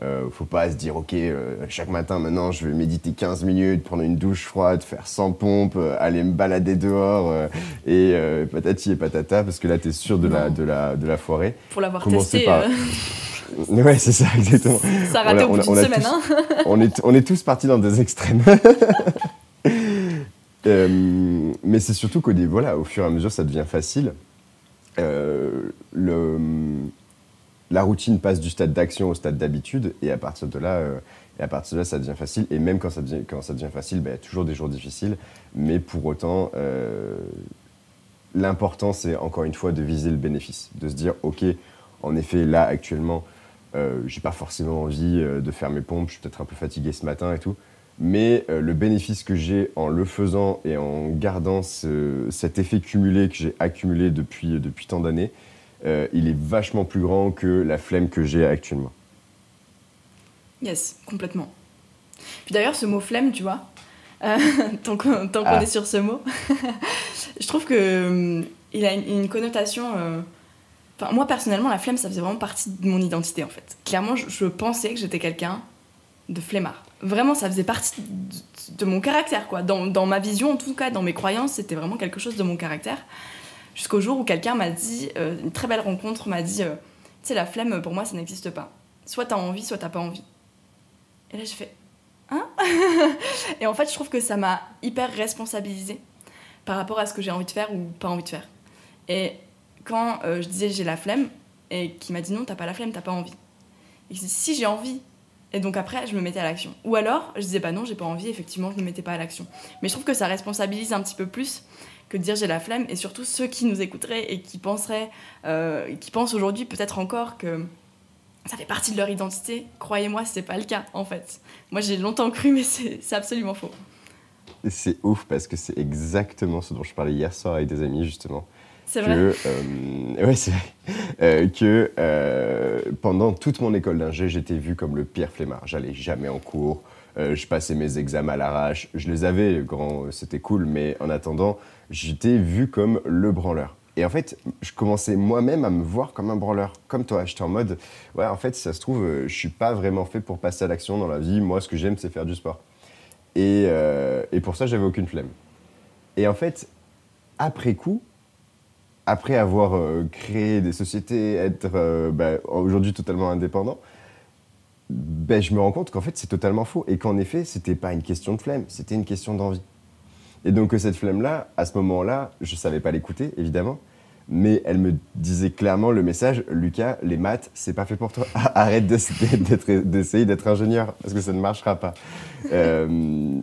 Ne faut pas se dire, OK, euh, chaque matin, maintenant, je vais méditer 15 minutes, prendre une douche froide, faire 100 pompes, euh, aller me balader dehors, euh, et euh, patati et patata, parce que là, tu es sûr de la, de, la, de la foirer. Pour l'avoir testé, par- euh, <laughs> Ouais, c'est ça, exactement. ça a raté On a- au bout on a- d'une on a semaine. tous- hein. <laughs> on, est, on est tous partis dans des extrêmes. <laughs> Euh, mais c'est surtout qu'au voilà, au fur et à mesure, ça devient facile. Euh, la routine passe du stade d'action au stade d'habitude, et à partir de là, euh, et à partir de là, ça devient facile. Et même quand ça devient, facile, ben, il y a toujours des jours difficiles. Mais pour autant, euh, l'important, c'est encore une fois de viser le bénéfice, de se dire, ok, en effet, là actuellement, j'ai pas forcément envie de faire mes pompes, je suis peut-être un peu fatigué ce matin et tout. Mais euh, le bénéfice que j'ai en le faisant et en gardant ce- cet effet cumulé que j'ai accumulé depuis, depuis tant d'années, euh, il est vachement plus grand que la flemme que j'ai actuellement. Yes, complètement. Puis d'ailleurs, ce mot flemme, tu vois, euh, <laughs> tant qu'on Ah. est sur ce mot, <laughs> je trouve que hum, il a une, une connotation. euh, Enfin, moi personnellement, la flemme, ça faisait vraiment partie de mon identité en fait. Clairement, je, je pensais que j'étais quelqu'un de flemmard. Vraiment, ça faisait partie de, mon caractère, quoi. Dans, dans ma vision, en tout cas, dans mes croyances, c'était vraiment quelque chose de mon caractère. Jusqu'au jour où quelqu'un m'a dit, euh, une très belle rencontre, m'a dit, euh, tu sais, la flemme, pour moi, ça n'existe pas. Soit t'as envie, soit t'as pas envie. Et là, j'ai fait Hein <laughs> Et en fait, je trouve que ça m'a hyper responsabilisée par rapport à ce que j'ai envie de faire ou pas envie de faire. Et quand euh, je disais j'ai la flemme, et qui m'a dit non, t'as pas la flemme, t'as pas envie. Et je si j'ai envie. Et donc après, je me mettais à l'action. Ou alors, je disais bah non, j'ai pas envie, effectivement, je me mettais pas à l'action. Mais je trouve que ça responsabilise un petit peu plus que de dire j'ai la flemme, et surtout ceux qui nous écouteraient et qui penseraient, euh, qui pensent aujourd'hui peut-être encore que ça fait partie de leur identité. Croyez-moi, c'est pas le cas en fait. Moi j'ai longtemps cru, mais c'est absolument faux. C'est ouf parce que c'est exactement ce dont je parlais hier soir avec des amis justement. C'est vrai. que, euh, ouais, c'est vrai. Euh, que euh, pendant toute mon école d'ingé, j'étais vu comme le pire flemmard. J'allais jamais en cours, euh, je passais mes examens à l'arrache. Je les avais, grand, c'était cool, mais en attendant, j'étais vu comme le branleur. Et en fait, je commençais moi-même à me voir comme un branleur, comme toi. J'étais en mode, ouais, en fait, si ça se trouve, euh, je suis pas vraiment fait pour passer à l'action dans la vie. Moi, ce que j'aime, c'est faire du sport. Et, euh, et pour ça, j'avais aucune flemme. Et en fait, après coup, après avoir euh, créé des sociétés, être euh, bah, aujourd'hui totalement indépendant, ben, je me rends compte qu'en fait c'est totalement faux et qu'en effet c'était pas une question de flemme, c'était une question d'envie. Et donc que cette flemme-là, à ce moment-là, je savais pas l'écouter évidemment, mais elle me disait clairement le message Lucas, les maths c'est pas fait pour toi. <laughs> Arrête d'essayer d'être ingénieur parce que ça ne marchera pas. <laughs> Euh,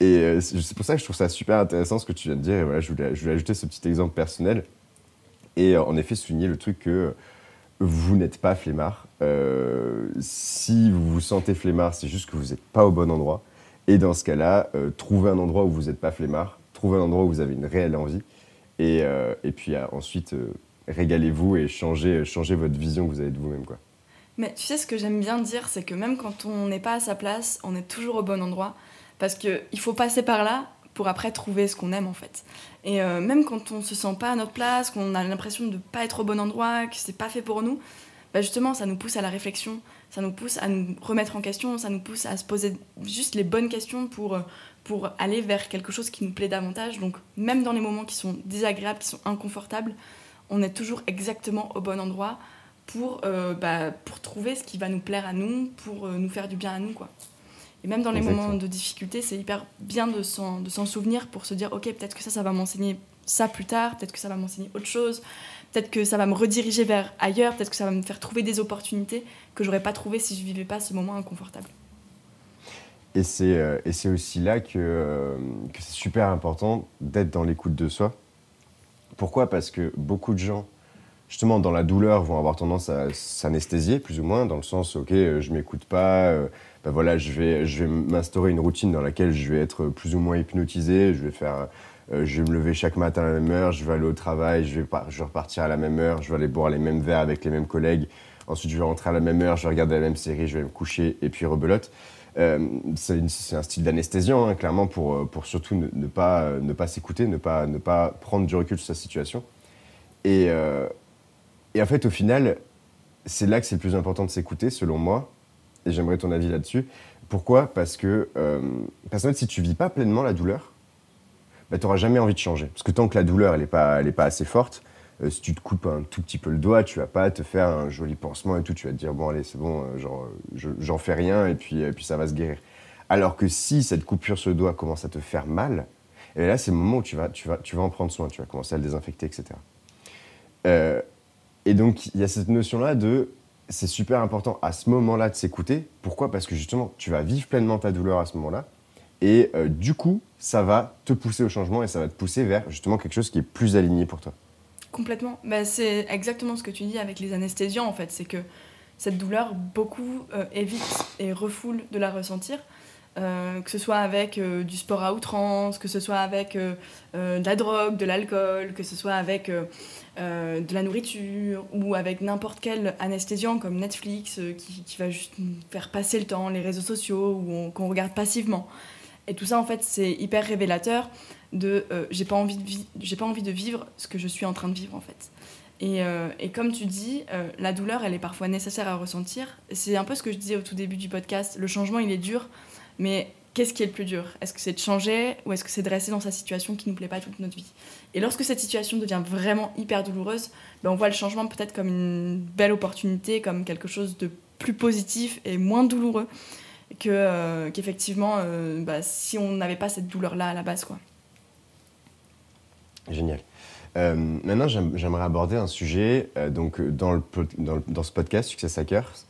et euh, c'est c'est pour ça que je trouve ça super intéressant ce que tu viens de dire. Et voilà, je voulais, je voulais ajouter ce petit exemple personnel. Et euh, en effet, souligner le truc que vous n'êtes pas flemmard. Euh, si vous vous sentez flemmard, c'est juste que vous n'êtes pas au bon endroit. Et dans ce cas-là, euh, trouvez un endroit où vous n'êtes pas flemmard, trouvez un endroit où vous avez une réelle envie, et, euh, et puis euh, ensuite, euh, régalez-vous et changez, changez votre vision que vous avez de vous-même. Quoi. Mais tu sais, ce que j'aime bien dire, c'est que même quand on n'est pas à sa place, on est toujours au bon endroit. Parce qu'il faut passer par là pour après trouver ce qu'on aime en fait. Et euh, même quand on se sent pas à notre place, qu'on a l'impression de pas être au bon endroit, que c'est pas fait pour nous, bah justement ça nous pousse à la réflexion, ça nous pousse à nous remettre en question, ça nous pousse à se poser juste les bonnes questions pour, euh, pour aller vers quelque chose qui nous plaît davantage. Donc même dans les moments qui sont désagréables, qui sont inconfortables, on est toujours exactement au bon endroit pour, euh, bah, pour trouver ce qui va nous plaire à nous, pour nous faire du bien à nous. quoi. Et même dans les Exactement. moments de difficulté, c'est hyper bien de s'en, de s'en souvenir pour se dire, ok, peut-être que ça, ça va m'enseigner ça plus tard, peut-être que ça va m'enseigner autre chose, peut-être que ça va me rediriger vers ailleurs, peut-être que ça va me faire trouver des opportunités que j'aurais pas trouvées si je vivais pas ce moment inconfortable. Et c'est euh, et c'est aussi là que, euh, que c'est super important d'être dans l'écoute de soi. Pourquoi? Parce que beaucoup de gens, justement, dans la douleur, vont avoir tendance à s'anesthésier, plus ou moins, dans le sens, ok, euh, je m'écoute pas, euh, ben voilà, je vais, je vais m'instaurer une routine dans laquelle je vais être plus ou moins hypnotisé, je vais faire, euh, je vais me lever chaque matin à la même heure, je vais aller au travail, je vais, je vais repartir à la même heure, je vais aller boire les mêmes verres avec les mêmes collègues, ensuite je vais rentrer à la même heure, je vais regarder la même série, je vais me coucher et puis rebelote. Euh, c'est un style d'anesthésiant, hein, clairement, pour, euh, pour surtout ne, pas, euh, ne pas s'écouter, ne pas, ne pas prendre du recul sur sa situation. Et, euh, et en fait, au final, c'est là que c'est le plus important de s'écouter, selon moi. Et j'aimerais ton avis là-dessus. Pourquoi? Parce que, euh, si tu vis pas pleinement la douleur, bah, tu n'auras jamais envie de changer. Parce que tant que la douleur, n'est pas, pas assez forte, euh, si tu te coupes un tout petit peu le doigt, tu vas pas te faire un joli pansement et tout. Tu vas te dire, bon, allez, c'est bon, euh, j'en fais rien et puis, puis ça va se guérir. Alors que si cette coupure sur le doigt commence à te faire mal, et là, c'est le moment où tu vas, tu, vas, tu vas en prendre soin, tu vas commencer à le désinfecter, etc. Et donc, il y a cette notion-là de c'est super important à ce moment-là de s'écouter. Pourquoi? Parce que justement, tu vas vivre pleinement ta douleur à ce moment-là. Et euh, du coup, ça va te pousser au changement et ça va te pousser vers justement quelque chose qui est plus aligné pour toi. Complètement. Bah, c'est exactement ce que tu dis avec les anesthésiants, en fait. C'est que cette douleur, beaucoup euh, évitent et refoulent de la ressentir. Euh, que ce soit avec euh, du sport à outrance, que ce soit avec euh, de la drogue, de l'alcool, que ce soit avec de la nourriture ou avec n'importe quel anesthésiant comme Netflix qui, va juste faire passer le temps, les réseaux sociaux ou on- qu'on regarde passivement. Et tout ça, en fait, c'est hyper révélateur de j'ai pas envie de pas envie de vivre ce que je suis en train de vivre en fait. Et, comme tu dis, la douleur, elle est parfois nécessaire à ressentir. C'est un peu ce que je disais au tout début du podcast. Le changement, il est dur, mais qu'est-ce qui est le plus dur? Est-ce que c'est de changer ou est-ce que c'est de rester dans sa situation qui nous plaît pas toute notre vie? Et lorsque cette situation devient vraiment hyper douloureuse, ben on voit le changement peut-être comme une belle opportunité, comme quelque chose de plus positif et moins douloureux que euh, qu'effectivement bah, si on n'avait pas cette douleur là à la base quoi. Génial. Euh, maintenant, j'aime- j'aimerais aborder un sujet. euh, donc, dans, le, dans, ce podcast, Success Hackers,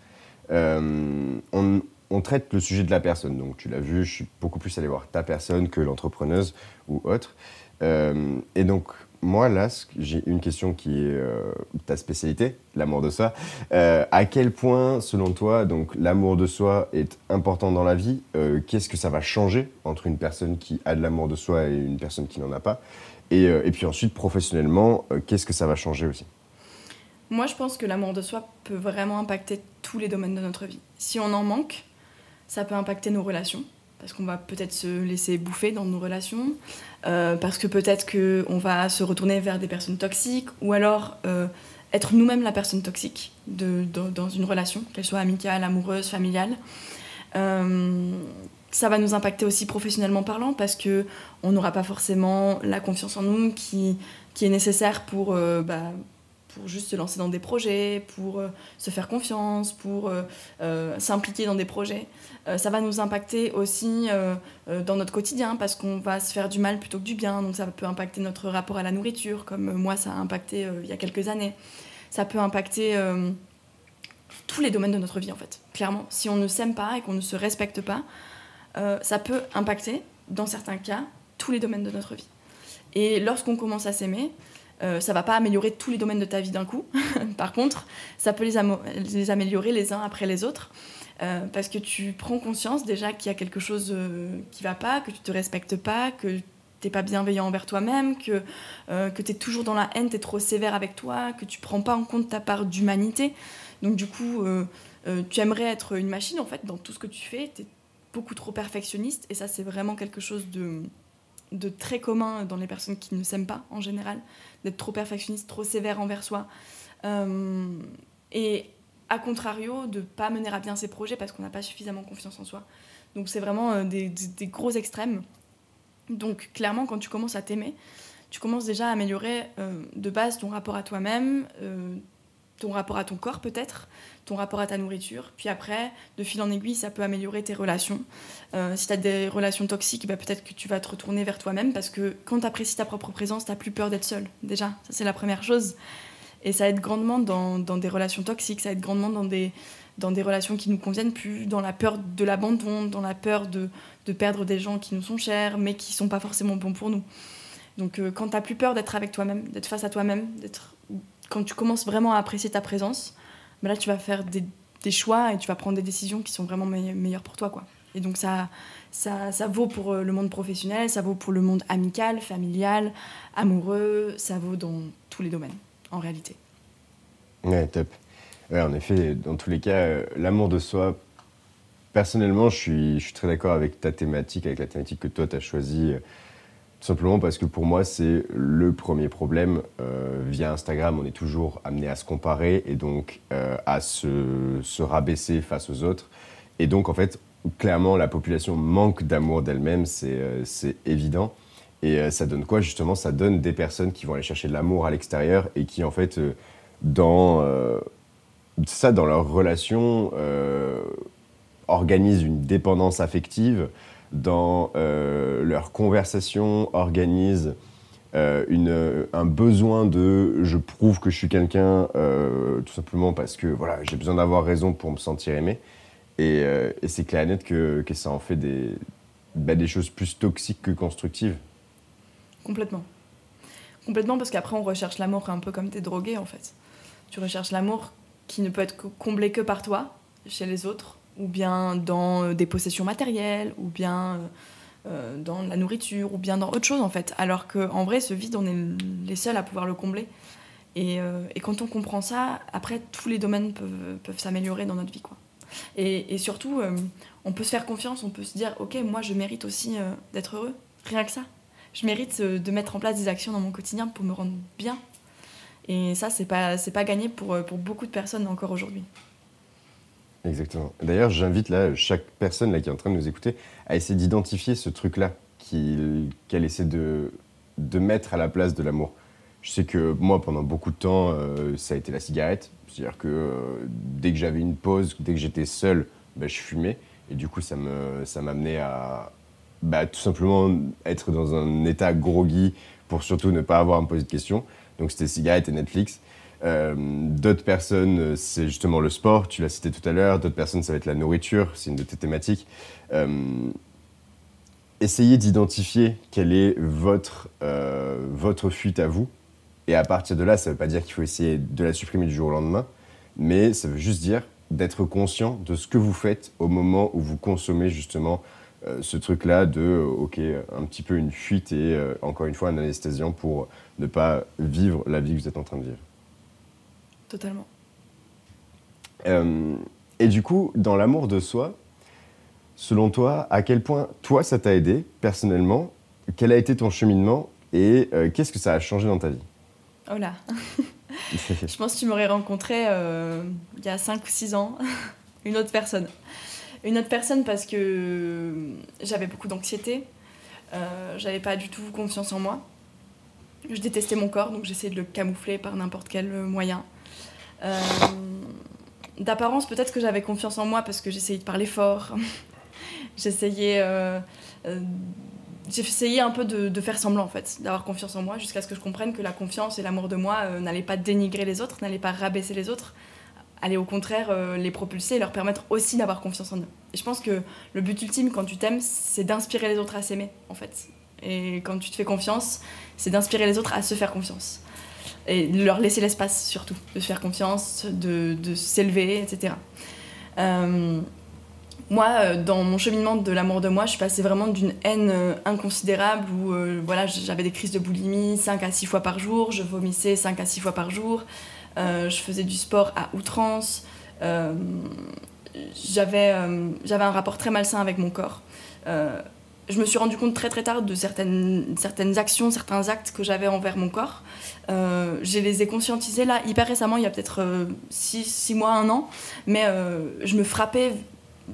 on, on traite le sujet de la personne. Donc, tu l'as vu, je suis beaucoup plus allé voir ta personne que l'entrepreneuse ou autre. Euh, et donc, moi, là, j'ai une question qui est euh, ta spécialité, l'amour de soi. Euh, à quel point, selon toi, donc l'amour de soi est important dans la vie? Qu'est-ce que ça va changer entre une personne qui a de l'amour de soi et une personne qui n'en a pas? Et, puis ensuite, professionnellement, qu'est-ce que ça va changer aussi? Moi je pense que l'amour de soi peut vraiment impacter tous les domaines de notre vie. Si on en manque, ça peut impacter nos relations parce qu'on va peut-être se laisser bouffer dans nos relations, euh, parce que peut-être qu'on va se retourner vers des personnes toxiques, ou alors euh, être nous-mêmes la personne toxique dans, une relation, qu'elle soit amicale, amoureuse, familiale. Euh, ça va nous impacter aussi professionnellement parlant, parce que on n'aura pas forcément la confiance en nous qui, qui est nécessaire pour, bah, pour juste se lancer dans des projets, pour euh, se faire confiance, pour euh, euh, s'impliquer dans des projets. Ça va nous impacter aussi dans notre quotidien parce qu'on va se faire du mal plutôt que du bien. Donc ça peut impacter notre rapport à la nourriture, comme moi ça a impacté il y a quelques années. Ça peut impacter tous les domaines de notre vie en fait. Clairement, si on ne s'aime pas et qu'on ne se respecte pas, ça peut impacter, dans certains cas, tous les domaines de notre vie. Et lorsqu'on commence à s'aimer, euh, ça va pas améliorer tous les domaines de ta vie d'un coup. <laughs> Par contre, ça peut les, améliorer les uns après les autres. parce que tu prends conscience déjà qu'il y a quelque chose qui va pas, que tu te respectes pas, que t'es pas bienveillant envers toi-même, que, que tu es toujours dans la haine, tu es trop sévère avec toi, que tu prends pas en compte ta part d'humanité. Donc du coup, tu aimerais être une machine en fait dans tout ce que tu fais, tu es beaucoup trop perfectionniste et ça c'est vraiment quelque chose de très commun dans les personnes qui ne s'aiment pas en général, d'être trop perfectionniste, trop sévère envers soi. Euh, et à contrario, de pas mener à bien ses projets parce qu'on n'a pas suffisamment confiance en soi. Donc c'est vraiment euh, des, gros extrêmes. Donc clairement, quand tu commences à t'aimer, tu commences déjà à améliorer euh, de base ton rapport à toi-même, ton rapport à ton corps peut-être, ton rapport à ta nourriture. Puis après, de fil en aiguille, ça peut améliorer tes relations. Euh, si tu as des relations toxiques, bah, peut-être que tu vas te retourner vers toi-même parce que quand tu apprécies ta propre présence, tu plus peur d'être seul. Déjà, ça c'est la première chose. Et ça aide grandement dans, dans, des relations toxiques, ça aide grandement dans des, dans des relations qui nous conviennent plus, dans la peur de l'abandon, dans la peur de, de, perdre des gens qui nous sont chers, mais qui sont pas forcément bons pour nous. Donc euh, quand tu plus peur d'être avec toi-même, d'être face à toi-même, d'être quand tu commences vraiment à apprécier ta présence, bah là, tu vas faire des, des, choix et tu vas prendre des décisions qui sont vraiment meilleures pour toi. Quoi. Et donc, ça, ça, ça, vaut pour euh, le monde professionnel, ça vaut pour le monde amical, familial, amoureux, ça vaut dans tous les domaines, en réalité. Ouais, top. Ouais, en effet, dans tous les cas, euh, l'amour de soi, personnellement, je suis, je suis très d'accord avec ta thématique, avec la thématique que toi, tu as choisie. Euh, simplement parce que pour moi, c'est le premier problème. Euh, via Instagram, on est toujours amené à se comparer et donc euh, à se, se, rabaisser face aux autres. Et donc, en fait, clairement, la population manque d'amour d'elle-même, c'est euh, évident. Et ça donne quoi? Justement, ça donne des personnes qui vont aller chercher de l'amour à l'extérieur et qui, en fait, dans, ça, dans leur relation, organisent une dépendance affective dans euh, leur conversation organisent euh, une, un besoin de je prouve que je suis quelqu'un euh, tout simplement parce que voilà j'ai besoin d'avoir raison pour me sentir aimé et, et c'est clair et net que, que, ça en fait des, bah, des choses plus toxiques que constructives. Complètement. Complètement parce qu'après on recherche l'amour un peu comme t'es drogué en fait. Tu recherches l'amour qui ne peut être comblé que par toi chez les autres ou bien dans euh, des possessions matérielles, ou bien euh, euh, dans la nourriture, ou bien dans autre chose en fait. Alors qu'en vrai, ce vide, on est les seuls à pouvoir le combler. Et, quand on comprend ça, après, tous les domaines peuvent, peuvent s'améliorer dans notre vie. Quoi. Et, et surtout, on peut se faire confiance, on peut se dire, ok, moi je mérite aussi d'être heureux, rien que ça. Je mérite de mettre en place des actions dans mon quotidien pour me rendre bien. Et ça, c'est pas, pas gagné pour, pour beaucoup de personnes encore aujourd'hui. Exactement. D'ailleurs, j'invite là chaque personne là qui est en train de nous écouter à essayer d'identifier ce truc-là qu'elle essaie de, de mettre à la place de l'amour. Je sais que moi, pendant beaucoup de temps, euh, ça a été la cigarette. C'est-à-dire que euh, dès que j'avais une pause, dès que j'étais seul, bah, je fumais. Et du coup, ça m'amenait ça à bah, tout simplement être dans un état groggy pour surtout ne pas avoir à me poser de questions. Donc c'était cigarette et Netflix. Euh, d'autres personnes, c'est justement le sport, tu l'as cité tout à l'heure. D'autres personnes, ça va être la nourriture, c'est une de tes thématiques. Euh, essayez d'identifier quelle est votre, euh, votre fuite à vous. Et à partir de là, ça ne veut pas dire qu'il faut essayer de la supprimer du jour au lendemain, mais ça veut juste dire d'être conscient de ce que vous faites au moment où vous consommez justement ce truc-là de, ok, un petit peu une fuite et encore une fois un anesthésiant pour ne pas vivre la vie que vous êtes en train de vivre. Totalement. Euh, et du coup, dans l'amour de soi, selon toi, à quel point toi ça t'a aidé personnellement? Quel a été ton cheminement? Et euh, qu'est-ce que ça a changé dans ta vie? Oh là <laughs> Je pense que tu m'aurais rencontré euh, il y a 5 ou 6 ans, <laughs> une autre personne. Une autre personne parce que j'avais beaucoup d'anxiété, j'avais pas du tout confiance en moi. Je détestais mon corps, donc j'essayais de le camoufler par n'importe quel moyen. Euh, d'apparence, peut-être que j'avais confiance en moi parce que j'essayais de parler fort. <laughs> j'essayais euh, euh, j'essayais un peu de, faire semblant en fait, d'avoir confiance en moi jusqu'à ce que je comprenne que la confiance et l'amour de moi n'allaient pas dénigrer les autres, n'allaient pas rabaisser les autres, allaient au contraire les propulser et leur permettre aussi d'avoir confiance en eux. Et je pense que le but ultime quand tu t'aimes, c'est d'inspirer les autres à s'aimer en fait. Et quand tu te fais confiance, c'est d'inspirer les autres à se faire confiance et leur laisser l'espace surtout, de se faire confiance, de, de s'élever, etc. Euh, moi, euh, dans mon cheminement de l'amour de moi, je suis passée vraiment d'une haine euh, inconsidérable où voilà, j'avais des crises de boulimie 5 à 6 fois par jour, je vomissais 5 à 6 fois par jour, je faisais du sport à outrance, j'avais un rapport très malsain avec mon corps. Je me suis rendu compte très très tard de certaines, certaines actions, certains actes que j'avais envers mon corps. je les ai conscientisés là hyper récemment, il y a peut-être 6 mois, 1 an, mais je me frappais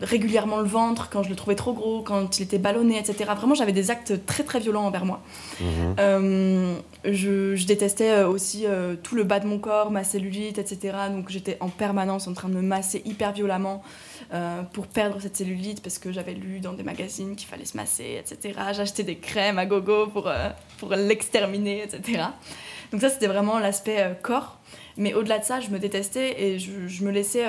régulièrement le ventre quand je le trouvais trop gros, quand il était ballonné, etc. Vraiment, j'avais des actes très très violents envers moi. Mhm. Euh, je, détestais euh, aussi euh, tout le bas de mon corps, ma cellulite, etc. Donc j'étais en permanence en train de me masser hyper violemment pour perdre cette cellulite parce que j'avais lu dans des magazines qu'il fallait se masser, etc. J'achetais des crèmes à gogo pour, pour l'exterminer, etc. Donc ça, c'était vraiment l'aspect corps. Mais au-delà de ça, je me détestais et je, je me laissais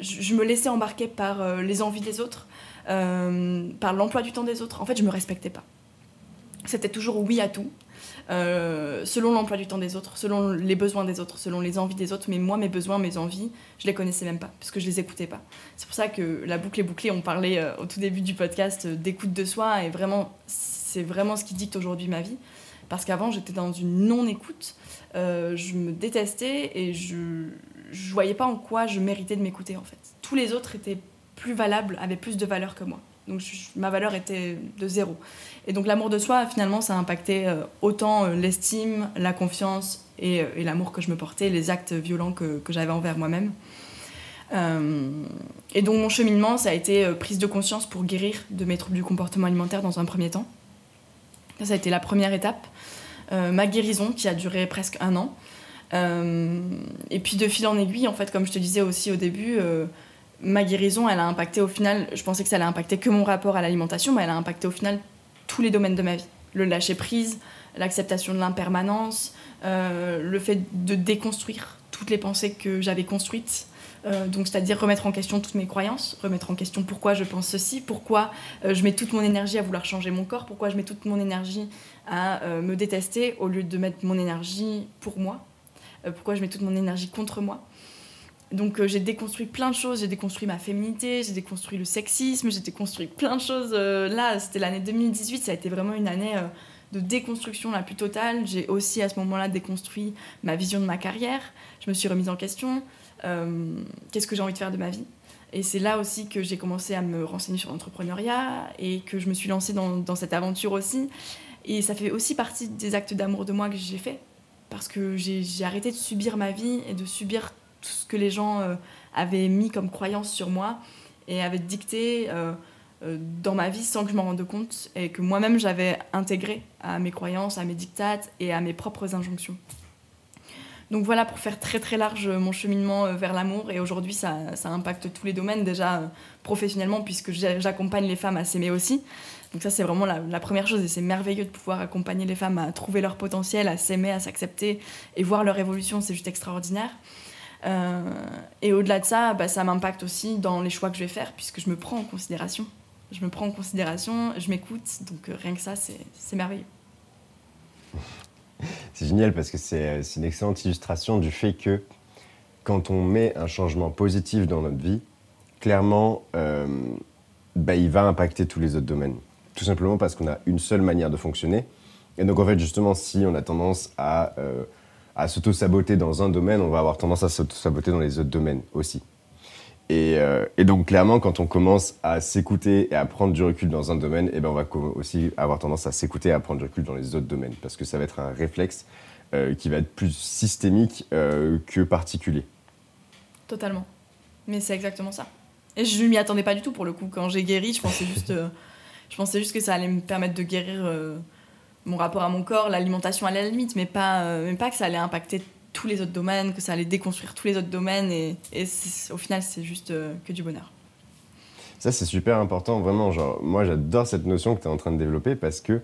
je, me laissais embarquer par euh, les envies des autres, euh, par l'emploi du temps des autres. En fait, je me respectais pas. C'était toujours oui à tout. Euh, selon l'emploi du temps des autres, selon les besoins des autres, selon les envies des autres. Mais moi, mes besoins, mes envies, je les connaissais même pas, puisque je les écoutais pas. C'est pour ça que la boucle est bouclée. On parlait au tout début du podcast d'écoute de soi, et vraiment, c'est vraiment ce qui dicte aujourd'hui ma vie. Parce qu'avant, j'étais dans une non-écoute. je me détestais et je, je voyais pas en quoi je méritais de m'écouter en fait. Tous les autres étaient plus valables, avaient plus de valeur que moi. Donc ma valeur était de zéro. Et donc l'amour de soi, finalement, ça a impacté euh, autant euh, l'estime, la confiance euh, et, l'amour que je me portais, les actes violents que, que j'avais envers moi-même. et donc mon cheminement, ça a été prise de conscience pour guérir de mes troubles du comportement alimentaire dans un premier temps. Ça, a été la première étape. ma guérison qui a duré presque un an. Euh, et puis de fil en aiguille, en fait, comme je te disais aussi au début, euh, ma guérison, elle a impacté au final, je pensais que ça allait impacter que mon rapport à l'alimentation, mais elle a impacté au final tous les domaines de ma vie. Le lâcher prise, l'acceptation de l'impermanence, euh, le fait de déconstruire toutes les pensées que j'avais construites. donc, c'est-à-dire remettre en question toutes mes croyances, remettre en question pourquoi je pense ceci, pourquoi je mets toute mon énergie à vouloir changer mon corps, pourquoi je mets toute mon énergie à me détester au lieu de mettre mon énergie pour moi, pourquoi je mets toute mon énergie contre moi. Donc euh, j'ai déconstruit plein de choses, j'ai déconstruit ma féminité, j'ai déconstruit le sexisme, j'ai déconstruit plein de choses. Euh, là, c'était l'année 2018, ça a été vraiment une année de déconstruction la plus totale. J'ai aussi à ce moment-là déconstruit ma vision de ma carrière, je me suis remise en question, qu'est-ce que j'ai envie de faire de ma vie? Et c'est là aussi que j'ai commencé à me renseigner sur l'entrepreneuriat et que je me suis lancée dans, dans cette aventure aussi. Et ça fait aussi partie des actes d'amour de moi que j'ai fait parce que j'ai arrêté de subir ma vie et de subir tout ce que les gens euh, avaient mis comme croyance sur moi et avaient dicté euh, euh, dans ma vie sans que je m'en rende compte et que moi-même j'avais intégré à mes croyances, à mes dictates et à mes propres injonctions. Donc voilà pour faire très très large mon cheminement vers l'amour et aujourd'hui ça, ça, impacte tous les domaines déjà professionnellement puisque j'accompagne les femmes à s'aimer aussi donc ça, c'est vraiment la, première chose et c'est merveilleux de pouvoir accompagner les femmes à trouver leur potentiel, à s'aimer, à s'accepter et voir leur évolution, c'est juste extraordinaire. Euh, et au-delà de ça, bah, ça m'impacte aussi dans les choix que je vais faire puisque je me prends en considération. Je me prends en considération, je m'écoute, donc euh, rien que ça, c'est merveilleux. <laughs> C'est génial parce que c'est une excellente illustration du fait que quand on met un changement positif dans notre vie, clairement, euh, bah, il va impacter tous les autres domaines tout simplement parce qu'on a une seule manière de fonctionner. Et donc en fait, justement, si on a tendance à, euh, à s'auto-saboter dans un domaine, on va avoir tendance à s'auto-saboter dans les autres domaines aussi. Et, euh, et, donc clairement, quand on commence à s'écouter et à prendre du recul dans un domaine, eh ben on va aussi avoir tendance à s'écouter et à prendre du recul dans les autres domaines, parce que ça va être un réflexe euh, qui va être plus systémique que particulier. Totalement. Mais c'est exactement ça. Et je ne m'y attendais pas du tout pour le coup. Quand j'ai guéri, je pensais juste... Je pensais juste que ça allait me permettre de guérir euh, mon rapport à mon corps, l'alimentation à la limite, mais pas, euh, pas que ça allait impacter tous les autres domaines, que ça allait déconstruire tous les autres domaines. Et, au final, c'est juste euh, que du bonheur. Ça, c'est super important, vraiment. Genre, moi, j'adore cette notion que tu es en train de développer parce que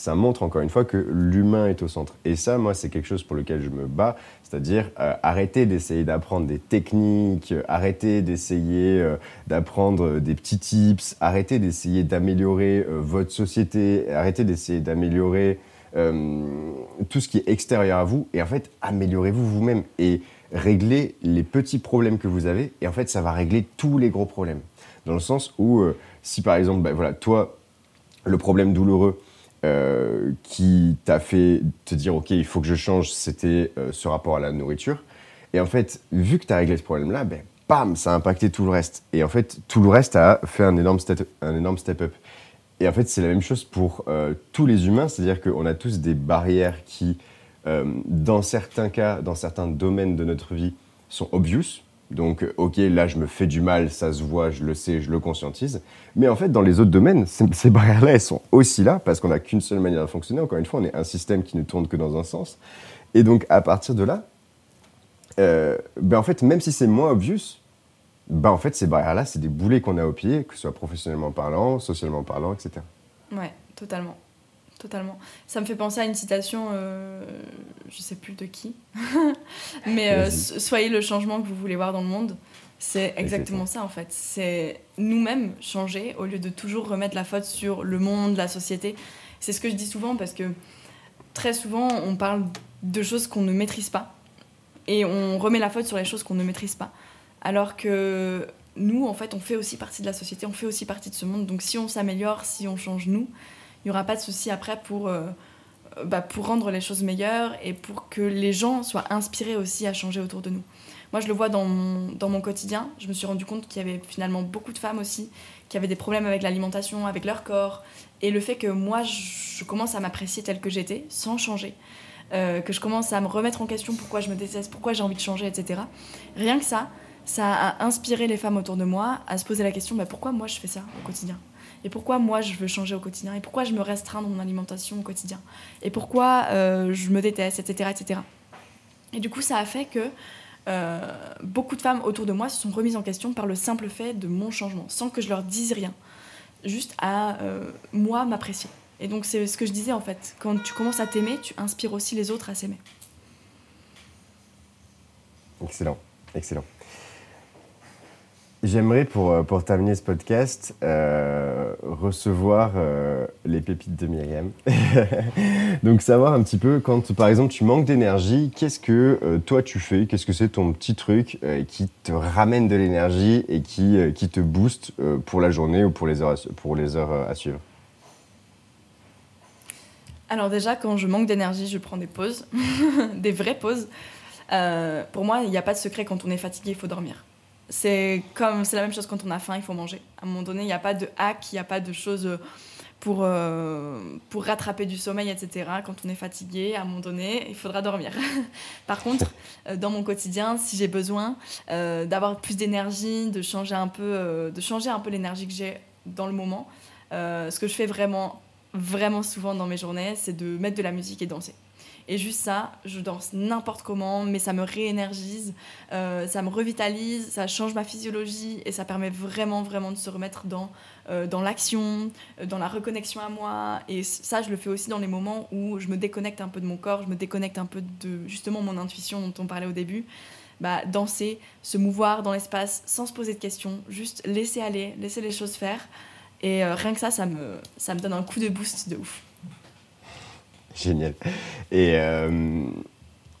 ça montre encore une fois que l'humain est au centre. Et ça, moi, c'est quelque chose pour lequel je me bats, c'est-à-dire euh, arrêter d'essayer d'apprendre des techniques, euh, arrêter d'essayer euh, d'apprendre des petits tips, arrêter d'essayer d'améliorer votre société, arrêter d'essayer d'améliorer tout ce qui est extérieur à vous, et en fait, améliorez-vous vous-même et réglez les petits problèmes que vous avez, et en fait, ça va régler tous les gros problèmes. Dans le sens où, euh, si par exemple, bah, voilà, toi, le problème douloureux euh, qui t'a fait te dire, OK, il faut que je change, c'était euh, ce rapport à la nourriture. Et en fait, vu que tu as réglé ce problème-là, ben, bam, ça a impacté tout le reste. Et en fait, tout le reste a fait un énorme step, un énorme step up. Et en fait, c'est la même chose pour tous les humains, c'est-à-dire qu'on a tous des barrières qui, dans certains cas, dans certains domaines de notre vie, sont obvious, donc, ok, là, je me fais du mal, ça se voit, je le sais, je le conscientise. Mais en fait, dans les autres domaines, ces <laughs> barrières-là, elles sont aussi là parce qu'on n'a qu'une seule manière de fonctionner. Encore une fois, on est un système qui ne tourne que dans un sens. Et donc, à partir de là, euh, ben en fait, même si c'est moins obvious, ben en fait, ces barrières-là, c'est des boulets qu'on a au pied, que ce soit professionnellement parlant, socialement parlant, etc. Ouais, totalement. Totalement. Ça me fait penser à une citation, euh, je sais plus de qui, <laughs> mais euh, soyez le changement que vous voulez voir dans le monde. C'est exactement ça en fait. C'est nous-mêmes changer au lieu de toujours remettre la faute sur le monde, la société. C'est ce que je dis souvent parce que très souvent on parle de choses qu'on ne maîtrise pas et on remet la faute sur les choses qu'on ne maîtrise pas. Alors que nous, en fait, on fait aussi partie de la société, on fait aussi partie de ce monde. Donc si on s'améliore, si on change nous, il n'y aura pas de souci après pour, euh, bah, pour rendre les choses meilleures et pour que les gens soient inspirés aussi à changer autour de nous. Moi, je le vois dans mon, dans mon quotidien. Je me suis rendu compte qu'il y avait finalement beaucoup de femmes aussi qui avaient des problèmes avec l'alimentation, avec leur corps. Et le fait que moi, je commence à m'apprécier telle que j'étais, sans changer. Euh, que je commence à me remettre en question pourquoi je me déteste, pourquoi j'ai envie de changer, etc. Rien que ça, ça a inspiré les femmes autour de moi à se poser la question bah, pourquoi moi je fais ça au quotidien? Et pourquoi moi je veux changer au quotidien et pourquoi je me restreins dans mon alimentation au quotidien et pourquoi euh, je me déteste, etc., etc. Et du coup, ça a fait que euh, beaucoup de femmes autour de moi se sont remises en question par le simple fait de mon changement, sans que je leur dise rien, juste à euh, moi m'apprécier. Et donc c'est ce que je disais en fait, quand tu commences à t'aimer, tu inspires aussi les autres à s'aimer. Excellent, excellent. J'aimerais, pour, euh, pour terminer ce podcast, euh, recevoir euh, les pépites de Myriam. <laughs> Donc, savoir un petit peu, quand par exemple tu manques d'énergie, qu'est-ce que toi tu fais? Qu'est-ce que c'est ton petit truc qui te ramène de l'énergie et qui, qui te booste pour la journée ou pour les heures pour les heures à suivre? Alors, déjà, quand je manque d'énergie, je prends des pauses, <laughs> des vraies pauses. pour moi, il n'y a pas de secret. Quand on est fatigué, il faut dormir c'est comme c'est la même chose quand on a faim, il faut manger. À un moment donné, il n'y a pas de hack, il n'y a pas de choses pour, euh, pour rattraper du sommeil, etc. Quand on est fatigué, à un moment donné, il faudra dormir. <laughs> Par contre, euh, dans mon quotidien, si j'ai besoin euh, d'avoir plus d'énergie, de changer un peu, de changer un peu l'énergie que j'ai dans le moment, ce que je fais vraiment, vraiment souvent dans mes journées, c'est de mettre de la musique et danser. Et juste ça, je danse n'importe comment, mais ça me réénergise, euh, ça me revitalise, ça change ma physiologie et ça permet vraiment, vraiment de se remettre dans, euh, dans l'action, euh, dans la reconnexion à moi. Et ça, je le fais aussi dans les moments où je me déconnecte un peu de mon corps, je me déconnecte un peu de justement mon intuition dont on parlait au début. Bah, danser, se mouvoir dans l'espace sans se poser de questions, juste laisser aller, laisser les choses faire. Et rien que ça, ça me, ça me donne un coup de boost de ouf. <laughs> Génial. Et, euh,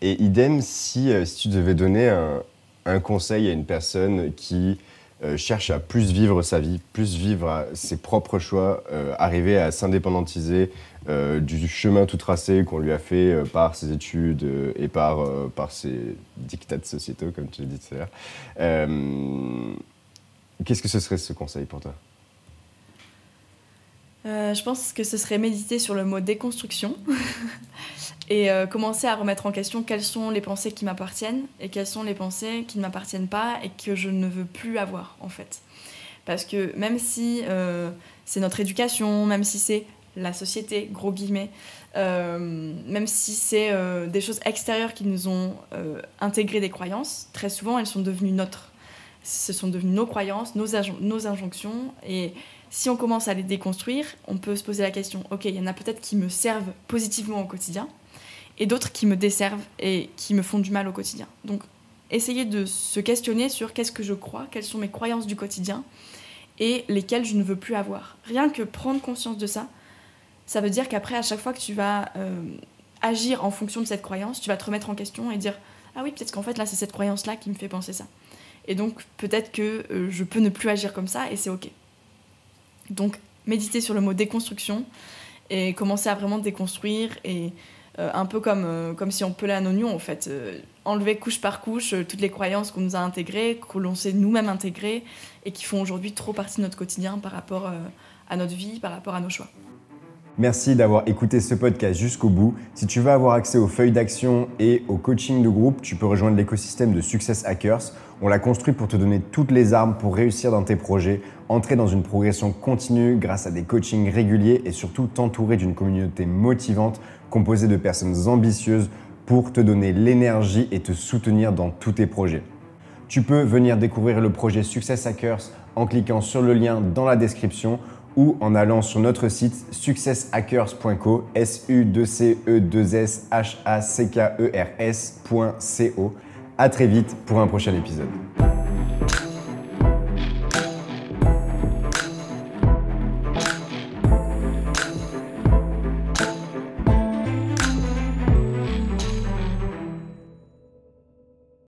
et idem, si, euh, si, tu devais donner un, un, conseil à une personne qui euh, cherche à plus vivre sa vie, plus vivre ses propres choix, arriver à s'indépendantiser du chemin tout tracé qu'on lui a fait par ses études et par, par ses dictats sociétaux, comme tu l'as dit tout à l'heure, qu'est-ce que ce serait ce conseil pour toi? Euh, je pense que ce serait méditer sur le mot déconstruction <laughs> et euh, commencer à remettre en question quelles sont les pensées qui m'appartiennent et quelles sont les pensées qui ne m'appartiennent pas et que je ne veux plus avoir en fait. Parce que même si euh, c'est notre éducation, même si c'est la société, gros guillemets, même si c'est des choses extérieures qui nous ont intégré des croyances, très souvent elles sont devenues nôtres. Ce sont devenues nos croyances, nos, nos injonctions et si on commence à les déconstruire, on peut se poser la question, ok, il y en a peut-être qui me servent positivement au quotidien, et d'autres qui me desservent et qui me font du mal au quotidien. Donc, essayer de se questionner sur qu'est-ce que je crois, quelles sont mes croyances du quotidien, et lesquelles je ne veux plus avoir. Rien que prendre conscience de ça, ça veut dire qu'après, à chaque fois que tu vas euh, agir en fonction de cette croyance, tu vas te remettre en question et dire, ah oui, peut-être qu'en fait, là, c'est cette croyance-là qui me fait penser ça. Et donc peut-être que euh, je peux ne plus agir comme ça et c'est ok. Donc méditer sur le mot déconstruction et commencer à vraiment déconstruire et euh, un peu comme, euh, comme si on pelait un oignon en fait. enlever couche par couche toutes les croyances qu'on nous a intégrées, que l'on s'est nous-mêmes intégrées et qui font aujourd'hui trop partie de notre quotidien par rapport à notre vie, par rapport à nos choix. Merci d'avoir écouté ce podcast jusqu'au bout. Si tu veux avoir accès aux feuilles d'action et au coaching de groupe, tu peux rejoindre l'écosystème de Success Hackers. On l'a construit pour te donner toutes les armes pour réussir dans tes projets, entrer dans une progression continue grâce à des coachings réguliers et surtout t'entourer d'une communauté motivante composée de personnes ambitieuses pour te donner l'énergie et te soutenir dans tous tes projets. Tu peux venir découvrir le projet Success Hackers en cliquant sur le lien dans la description ou en allant sur notre site successhackers.co, s u c e 2 s e À très vite pour un prochain épisode.